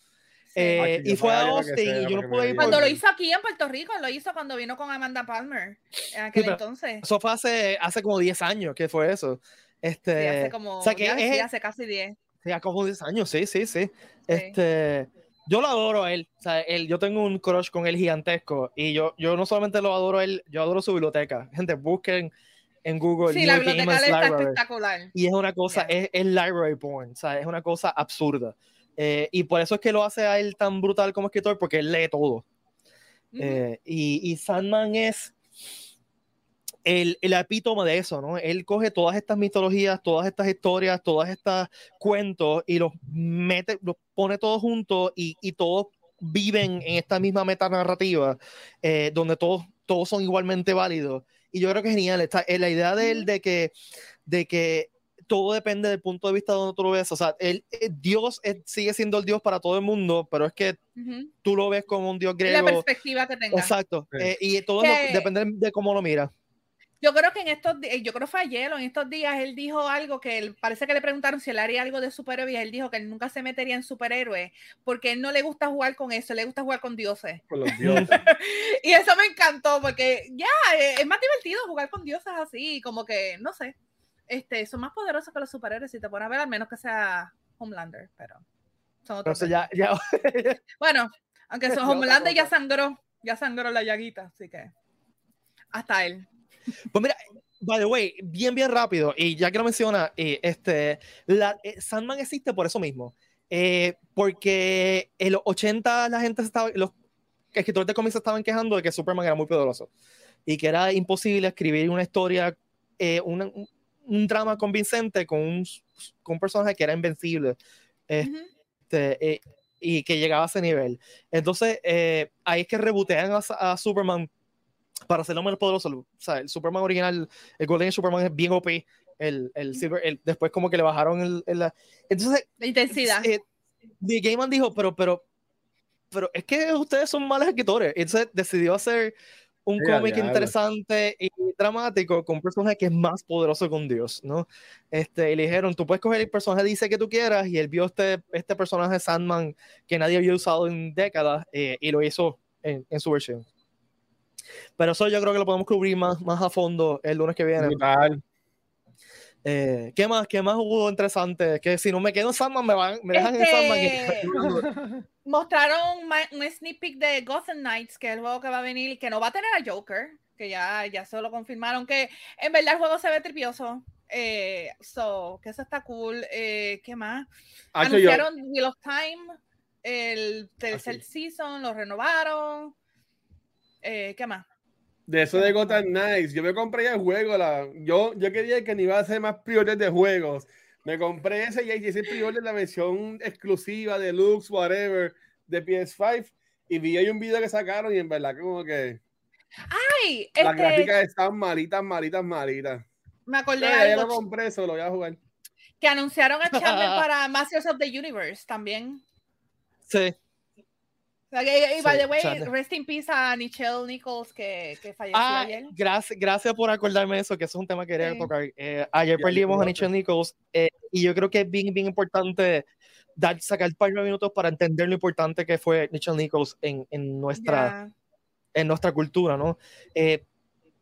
B: Sí.
A: Eh,
C: yo
A: y fue a Austin
C: sea,
A: y yo no pude ir.
B: Cuando lo hizo aquí en Puerto Rico, lo hizo cuando vino con Amanda Palmer, en aquel
A: pero-
B: entonces.
A: Eso fue hace, hace como 10 años que fue eso. Este,
B: Sí, hace como,
A: o sea, que
B: ya
A: es-
B: sí, hace casi 10.
A: ya como 10 años, sí, sí, sí. Este, yo lo adoro a él. O sea, él, yo tengo un crush con él gigantesco y yo, yo no solamente lo adoro a él, yo adoro su biblioteca. Gente, busquen en Google.
B: Sí, la
A: Neil
B: biblioteca de él está
A: Library.
B: espectacular.
A: Y es una cosa,
B: Yeah.
A: es, es library porn, o sea, es una cosa absurda. Eh, y por eso es que lo hace a él tan brutal como escritor, porque él lee todo.
B: Ujú.
A: Eh, y, y Sandman es el, el epítome de eso, ¿no? Él coge todas estas mitologías, todas estas historias, todas estas cuentos y los mete, los pone todos juntos y, y todos viven en esta misma metanarrativa, eh, donde todos, todos son igualmente válidos. Y yo creo que es genial. Esta, eh, la idea de él de que, de que todo depende del punto de vista donde tú lo ves. O sea, él, eh, Dios es- sigue siendo el Dios para todo el mundo, pero es que
B: Ujú.
A: tú lo ves como un Dios
B: Y la
A: griego.
B: perspectiva que tenga.
A: Exacto.
C: Sí.
A: Eh, y todo
B: Que-
A: lo- depende de cómo lo miras.
B: Yo creo que en estos días, yo creo que fue ayer o en estos días, él dijo algo que él, parece que le preguntaron si él haría algo de superhéroes. Él dijo que él nunca se metería en superhéroes porque él no le gusta jugar con eso, le gusta jugar con dioses.
C: Con los dioses. [LAUGHS]
B: y eso me encantó porque ya eh, es más divertido jugar con dioses así, como que, no sé, este, son más poderosos que los superhéroes si te pones a ver, al menos que sea Homelander, pero son otros.
A: Entonces ya, ya, [LAUGHS]
B: Bueno, aunque son Homelander ya sangró, ya sangró la llaguita, así que hasta él.
A: Pues mira, by the way, bien, bien rápido, y ya que lo menciona, eh, este, la, eh, Sandman existe por eso mismo. Eh, porque en los 80 la gente estaba, los escritores de cómics estaban quejando de que Superman era muy poderoso y que era imposible escribir una historia, eh, una- un, drama convincente con un, con un personaje que era invencible. Este, eh, y que llegaba a ese nivel. Entonces, eh, ahí es que rebotean a, a Superman para hacerlo menos poderoso. O sea, el Superman original, el Golden Superman es bien OP. El, el Silver, el- después como que le bajaron el, el- la- Entonces,
B: La intensidad.
A: eh, The Gaiman dijo, pero, pero, pero es que ustedes son malos escritores. Entonces decidió hacer un
C: a
A: cómic
C: diablo.
A: interesante y dramático con un personaje que es más poderoso que un dios, ¿no? Este, y le dijeron, tú puedes coger el personaje dice que tú quieras y él vio este, este personaje Sandman que nadie había usado en décadas eh, y lo hizo en, en su versión. Pero eso yo creo que lo podemos cubrir más, más a fondo el lunes que viene.
C: Brutal.
A: Eh, ¿Qué más? ¿Qué más hubo interesante? Que si no me quedo en Sandman, me, van, me dejan en Sandman. y-
B: Este, [LAUGHS] mostraron un sneak peek de Gotham Knights, que es el juego que va a venir y que no va a tener a Joker, que ya, ya se lo confirmaron, que en verdad el juego se ve tripioso. Eh, so, que eso está cool. Eh, ¿Qué más? Anunciaron Wheel of Time, el tercer
C: Así.
B: season, lo renovaron. Eh, ¿Qué más?
C: De eso de Gotham Knights, yo me compré ya el juego. La, yo, yo quería que ni iba a hacer más pre de juegos. Me compré ese y hice pre de la versión exclusiva, deluxe, whatever, de PS5. Y vi ahí un video que sacaron y en verdad como que
B: ¡Ay!
C: las
B: Este,
C: gráficas están malitas, malitas, malitas.
B: me acordé de
C: ya lo compré, eso lo voy a jugar.
B: que anunciaron a Chandler [LAUGHS] para Masters of the Universe también.
A: Sí.
B: Y, by the way, rest in peace a Nichelle Nichols que, que falleció
A: Ah,
B: ayer.
A: gracias, gracias por acordarme de eso, que eso es un tema que quería
B: Sí.
A: tocar. Eh, ayer
C: Ya,
A: perdimos a. Nichelle Nichols eh, y yo creo que es bien, bien importante dar, sacar un par de minutos para entender lo importante que fue Nichelle Nichols en, en nuestra,
B: Ya,
A: en nuestra cultura, ¿no? Eh,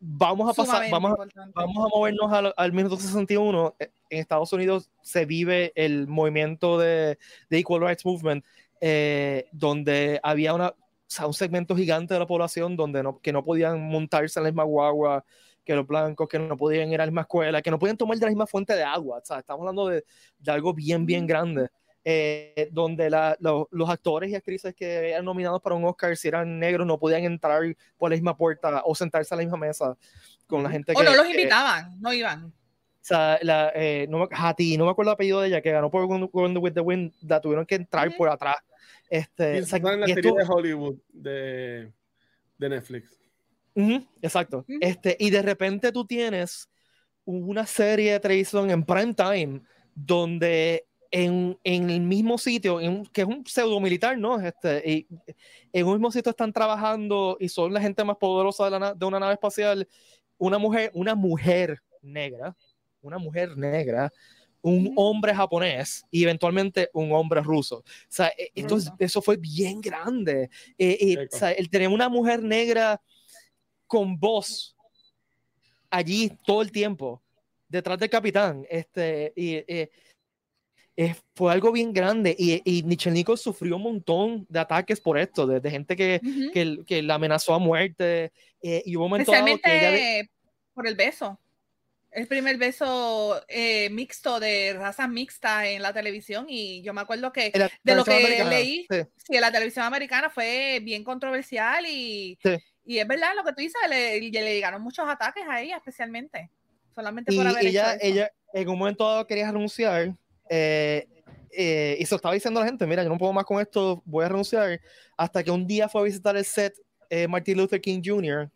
A: vamos a pasar, vamos vamos a movernos al, al minuto 61. Eh, En Estados Unidos se vive el movimiento de, de Equal Rights Movement, eh, donde había una, o sea, un segmento gigante de la población donde no, que no podían montarse en la misma guagua que los blancos, que no podían ir a la misma escuela, que no podían tomar de la misma fuente de agua. O sea, estamos hablando de, de algo bien, bien grande. eh, donde la- lo- los actores y actrices que eran nominados para un Oscar, si eran negros, no podían entrar por la misma puerta o sentarse a la misma mesa con la gente
B: O
A: que...
B: no los invitaban, no iban.
A: O sea, la, eh, no, Hattie, no me acuerdo el apellido de ella, que ganó por Gone with the Wind, la tuvieron que entrar por atrás. Este,
C: Y
A: o sea,
C: en la
A: y
C: serie
A: esto-
C: de Hollywood de, de Netflix.
A: Ujú, exacto.
B: Ujú.
A: Este, y de repente tú tienes una serie de televisión en prime time donde en, en el mismo sitio, en que es un pseudo militar, ¿no? Este, y en un mismo sitio están trabajando y son la gente más poderosa de, la de una nave espacial, una mujer, una mujer negra, una mujer negra, un hombre japonés y eventualmente un hombre ruso. O sea, e- esto eso fue bien grande. Eh, y,
C: Eco.
A: o sea, el tener una mujer negra con voz allí todo el tiempo, detrás del capitán, este, y, eh, eh, fue algo bien grande. Y, y Nichelle Nichols sufrió un montón de ataques por esto, de, de gente que,
B: Ujú.
A: que, que la amenazó a muerte. eh, y hubo un momento dado
B: Especialmente
A: que ella.
B: por el beso. El primer beso eh, mixto de raza mixta en la televisión y yo me acuerdo que
A: la
B: de lo que
A: americana,
B: leí,
A: sí.
B: sí, en la televisión americana fue bien controversial y,
A: Sí.
B: y es verdad lo que tú dices, le, le llegaron muchos ataques a ella especialmente, solamente
A: Y
B: por haber
A: ella,
B: hecho eso.
A: ella en un momento dado quería renunciar eh, eh, y se lo estaba diciendo a la gente, mira, yo no puedo más con esto, voy a renunciar, hasta que un día fue a visitar el set eh, Martin Luther King Jr.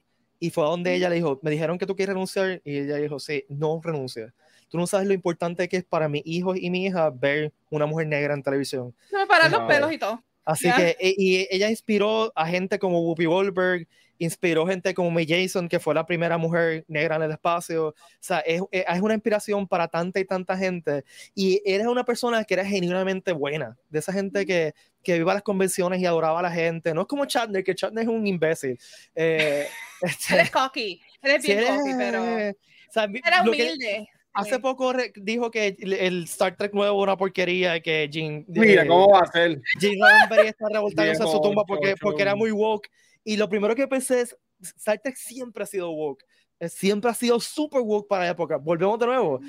A: y fue a donde ella le dijo, me dijeron que tú quieres renunciar y ella dijo, sí, no renuncia. Tú no sabes lo importante que es para mis hijos y mi hija ver una mujer negra en televisión.
B: Se me paran los
C: Wow.
B: pelos y todo.
A: Así que, e, y ella inspiró a gente como Whoopi Goldberg, inspiró gente como May Jason, que fue la primera mujer negra en el espacio. O sea, es, es, una inspiración para tanta y tanta gente. Y eres una persona que era genuinamente buena, de esa gente que, que iba a las convenciones y adoraba a la gente. No es como Chandler, que Chandler es un imbécil. Eh, [LAUGHS]
B: este, él es cocky, él es bien cocky, pero... era humilde.
A: Hace poco dijo que el Star Trek nuevo era una porquería, que Jim...
C: Mira, ¿cómo va a ser?
A: Jim Roddenberry está revoltándose a su tumba porque, porque era muy woke. Y lo primero que pensé es, Star Trek siempre ha sido woke. Eh, siempre ha sido super woke para la época. Volvemos de nuevo.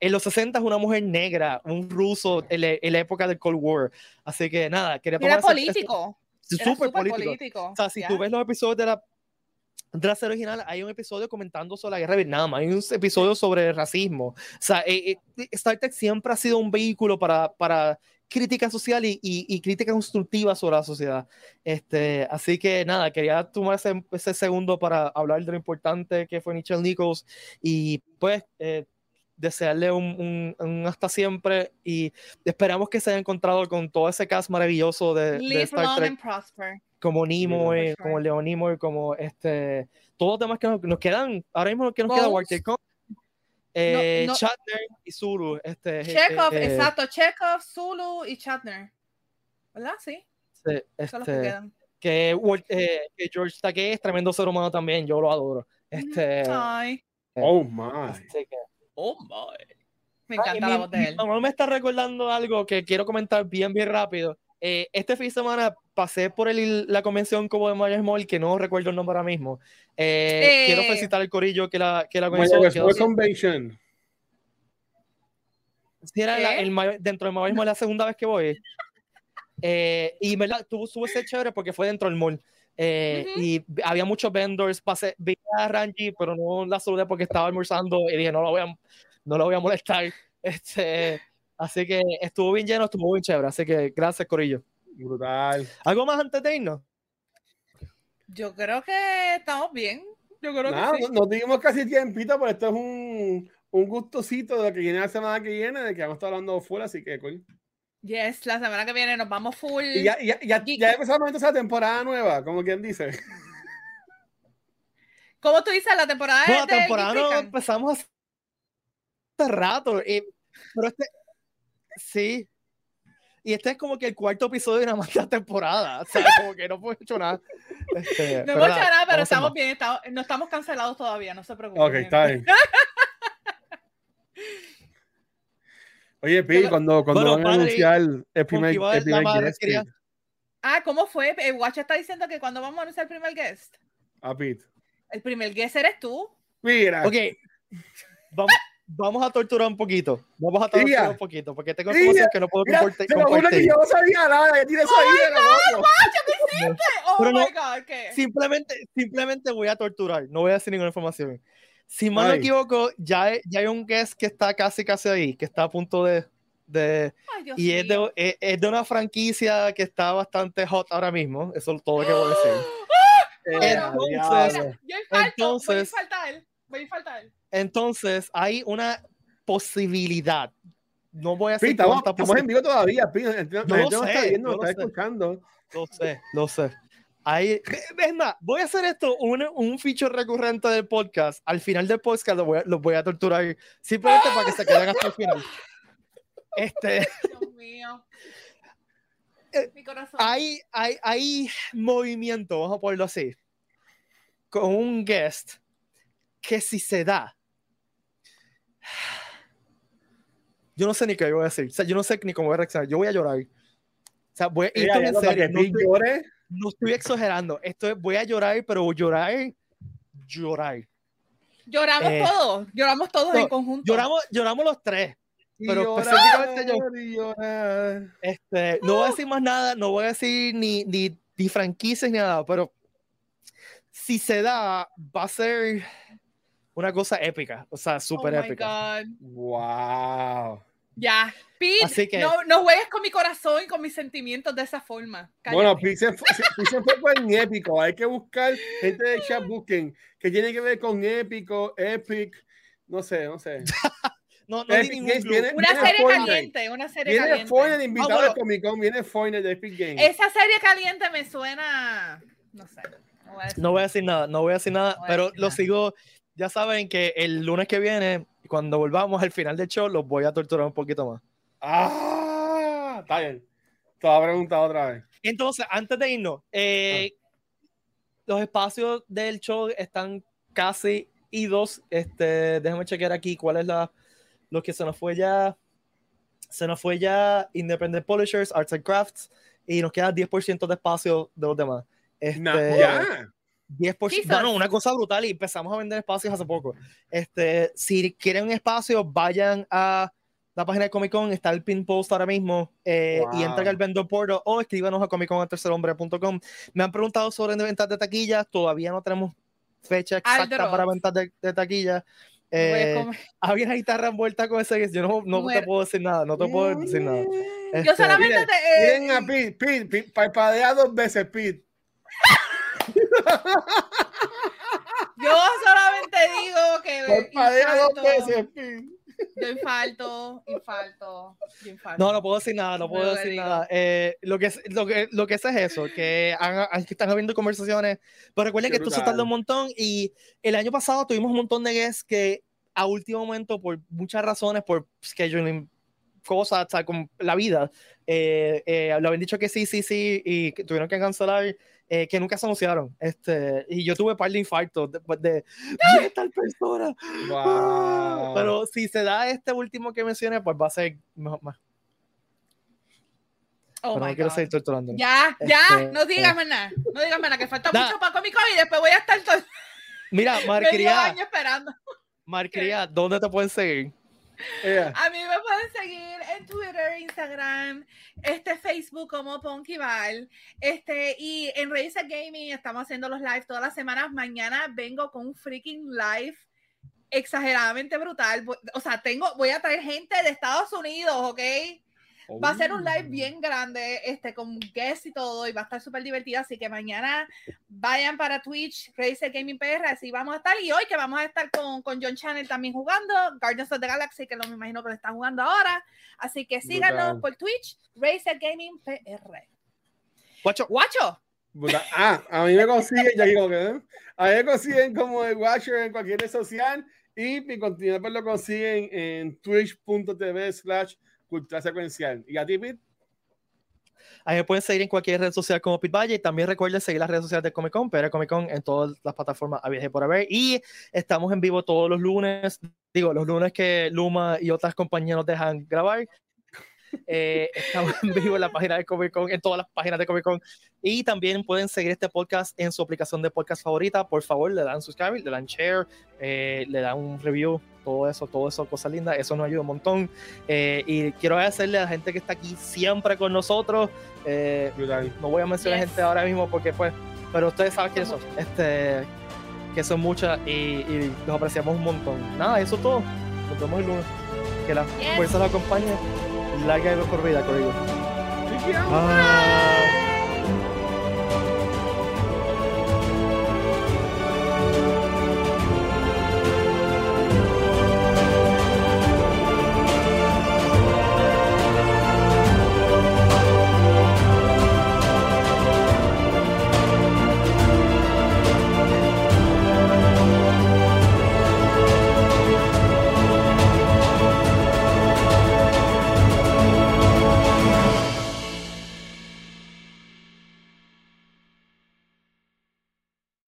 A: En los 60 es una mujer negra, un ruso en, la época del Cold War. Así que nada, quería
B: tomar... Era político.
A: Súper político. político. O sea, si tú ves los episodios de la de la serie original hay un episodio comentando sobre la guerra de Vietnam, hay un episodio sobre el racismo. O sea, eh, eh, Star Trek siempre ha sido un vehículo para, para crítica social y, y, crítica constructiva sobre la sociedad. Este, así que nada, quería tomar ese, ese, segundo para hablar de lo importante que fue Nichelle Nichols y pues eh, desearle un, un, hasta siempre y esperamos que se haya encontrado con todo ese cast maravilloso de, de Star Trek como Nimoy, como Leon Nimoy, como este, todos los demás que nos, quedan, ahora mismo que nos queda Walter eh, Shatner y Zulu. Este,
B: Chekhov, eh, exacto, Chekhov, Zulu y Shatner. ¿Verdad? Sí.
A: sí este, que quedan. Que, eh, que, George Takei es tremendo ser humano también, yo lo adoro. Este,
B: Ay.
C: Oh my.
B: Este, oh my. Me encanta la voz de él.
A: Me está recordando algo que quiero comentar bien, bien rápido. Eh, este fin de semana pasé por el, la convención como de Maya Small, que no recuerdo el nombre ahora mismo. Eh, quiero felicitar al corillo que la, que la
C: comenzó. Convention.
A: Sí, era el, dentro del Maya Small la segunda vez que voy. Eh, y me la, tuvo, tuvo ese chévere porque fue dentro del mall. Y había muchos vendors. Pasé, vi a Ranji, pero no la saludé porque estaba almorzando y dije, no la voy a, no la voy a molestar. [LAUGHS] Este, Así que estuvo bien lleno, estuvo bien chévere. Así que gracias, Corillo.
C: Brutal.
A: ¿Algo más antes de irnos?
B: Yo creo que estamos bien. Yo creo que sí.
C: Nos dimos casi tiempito, pero esto es un, un gustosito de lo que viene la semana que viene, de que vamos a estar hablando fuera, así que coño.
B: Yes, la semana que viene nos vamos full.
C: Y ya, ya, ya, ya empezamos entonces la temporada nueva, como quien dice.
B: ¿Cómo tú dices la temporada?
A: No, la temporada no empezamos hace rato. Y, pero este, Sí. Y este es como que el cuarto episodio de una más temporada. O sea, como que no hemos hecho nada. Este,
B: no hemos hecho nada, pero estamos bien. Estamos, no estamos cancelados todavía, no se preocupen.
C: Ok, está bien. [LAUGHS] Oye, Pi, cuando, cuando van a anunciar el primer, el primer guest.
B: Ah, ¿cómo fue? El Watch está diciendo que cuando vamos a anunciar el primer guest.
C: Ah, Pete.
B: El primer guest eres tú.
C: Mira.
A: Ok. Vamos vamos a torturar un poquito. Vamos a torturar un poquito, porque tengo información que no puedo compartir.
C: Te lo juro que yo no sabía nada, que tienes
B: oh ahí. My God, oh my God, ¿qué?
A: Simplemente, simplemente voy a torturar, no voy a decir ninguna información. Si mal no equivoco, ya hay, ya hay un guest que está casi casi ahí, que está a punto de... de y es de, es, de, una franquicia que está bastante hot ahora mismo, eso es todo lo que voy a decir.
B: entonces, entonces, voy a faltar, voy a faltar.
A: Entonces, hay una posibilidad. No voy a decir
C: estamos, estamos en vivo todavía, Pita. No, lo sé, está viendo, no está escuchando.
A: Lo sé, lo sé. Ahí, es más, voy a hacer esto, un, un feature recurrente del podcast. Al final del podcast los voy a, los voy a torturar simplemente para que se queden hasta el final. Este.
B: Dios mío.
A: Eh, Mi corazón. Hay, hay, hay movimiento, vamos a ponerlo así, con un guest que si se da, [SIGHS] yo no sé ni qué voy a decir. O sea, yo no sé ni cómo voy a reaccionar. Yo voy a llorar. O sea, voy, esto en serio. No estoy, no estoy, exagerando. Esto voy a llorar, pero llorar, llorar.
B: Lloramos eh, todos. Lloramos todos en conjunto.
A: Lloramos, lloramos los tres. Pero
C: llorar, específicamente yo.
A: Este, no voy a decir más nada. No voy a decir ni, ni, ni franquicias ni nada. Pero si se da, va a ser una cosa épica, o sea, súper oh épica.
B: God.
C: Wow.
B: Ya, Pete, Así que... no, no juegues con mi corazón y con mis sentimientos de esa forma.
C: Bueno, Pete se, fue en épico. Hay que buscar gente de chat booking que tiene que ver con épico, epic, no sé, no sé. [LAUGHS]
A: no, no
C: Epic
A: ningún
C: viene-
B: Una
C: viene
B: serie
C: Fortnite.
B: caliente, una serie
C: Viene
B: caliente.
C: Fortnite invitado
A: Ah, bueno.
C: de Comic Con, viene Fortnite de Epic Games.
B: Esa serie caliente me suena, no sé. No voy a decir.
A: No voy a decir nada, no voy a decir nada,
B: No
A: pero
B: decir
A: lo
B: nada.
A: sigo. Ya saben que el lunes que viene, cuando volvamos al final del show, los voy a torturar un poquito más.
C: Ah, está bien. Te voy a preguntar otra vez.
A: Entonces, antes de irnos, eh, los espacios del show están casi idos. Este, déjame chequear aquí cuál es la. Lo que se nos fue ya. Se nos fue ya Independent Publishers, Arts and Crafts, y nos queda 10% de espacio de los demás. Este. 10%,
B: Jesus.
A: bueno, una cosa brutal y empezamos a vender espacios hace poco. Este, si quieren un espacio, vayan a la página de Comic Con, está el pin post ahora mismo eh, y
C: Wow.
A: entren al vendor portal o escríbanos a comiccon.tercerhombre.com. Me han preguntado sobre ventas de taquillas, todavía no tenemos fecha exacta para ventas de, de taquillas. Eh, [LAUGHS] había una guitarra envuelta con ese, yo no, no te puedo decir nada, no te puedo decir nada.
B: Yo
A: Este,
B: solamente
C: Miren,
B: te. eh,
C: Miren a Pete, Pete, Pete, parpadea dos veces, Pete.
B: Yo solamente digo que.
C: Parpadea dos
B: infarto,
C: veces, Pete.
B: Yo infarto, infarto, yo infarto.
A: No, no puedo decir nada, no puedo
B: No lo
A: decir
B: digo.
A: nada. Eh, lo, que, es- lo, que, lo que sé es eso, que, han- que están habiendo conversaciones, pero recuerden
C: Qué
A: que esto se
C: brutal.
A: tarda un montón y el año pasado tuvimos un montón de guests que a último momento, por muchas razones, por scheduling cosas, o sea, con la vida, eh, eh, le habían dicho que sí, sí, sí, y tuvieron que cancelar, eh, que nunca se anunciaron. Este, y yo tuve un par de infartos después de, ¿quién es tal persona?
C: Wow.
A: Pero si se da este último que mencioné, pues va a ser mejor, más.
B: Oh
A: no quiero
B: God.
A: seguir torturando.
B: Ya, ya,
A: Este,
B: no digas más nada. No digas más nada, que falta mucho para Comic Con y después voy a estar todo [LAUGHS]
A: Mira, Marquería,
B: esperando.
A: Marquería, ¿dónde te pueden seguir?
B: A mí me pueden seguir Twitter, Instagram, este Facebook como Ponkyval, este y en Razer Gaming estamos haciendo los live todas las semanas. Mañana vengo con un freaking live exageradamente brutal. O sea, tengo, voy a traer gente de Estados Unidos, ¿ok? Va a ser un live bien grande, este, con guests y todo, y va a estar súper divertido. Así que mañana vayan para Twitch, Razer Gaming PR, así vamos a estar. Y hoy que vamos a estar con, con John Channel también jugando, Guardians of the Galaxy, que lo me imagino que lo están jugando ahora. Así que síganos
C: Brutal.
B: por Twitch, Razer Gaming PR.
A: Guacho,
B: ¡Guacho!
C: Ah, a mí me consiguen, ya digo que ¿eh? a mí me consiguen como el Watcher en cualquier red social y mi contenido pues lo consiguen en twitch.tv slash cultura secuencial. ¿Y a ti, Pete?
A: ahí me pueden seguir en cualquier red social como Pit Valle. Y también recuerden seguir las redes sociales de Comic Con, pero Comic Con en todas las plataformas a viaje por haber. Y estamos en vivo todos los lunes, digo, los lunes que Luma y otras compañías nos dejan grabar. Eh, [LAUGHS] estamos en vivo en la página de Comic Con, en todas las páginas de Comic Con. Y también pueden seguir este podcast en su aplicación de podcast favorita. Por favor, le dan subscribe, le dan share, eh, le dan un review, todo eso, todo eso, cosas lindas. Eso nos ayuda un montón. Eh, y quiero agradecerle a la gente que está aquí siempre con nosotros. Eh, no voy a mencionar
B: Yes.
A: gente ahora mismo porque pues, pero ustedes saben quiénes son. Este, que son muchas y, y los apreciamos un montón. Nada, eso es todo. Nos vemos el lunes. Que la
B: Yes.
A: fuerza los acompañe. Larga y código.
C: Chiquiao.
A: Bye.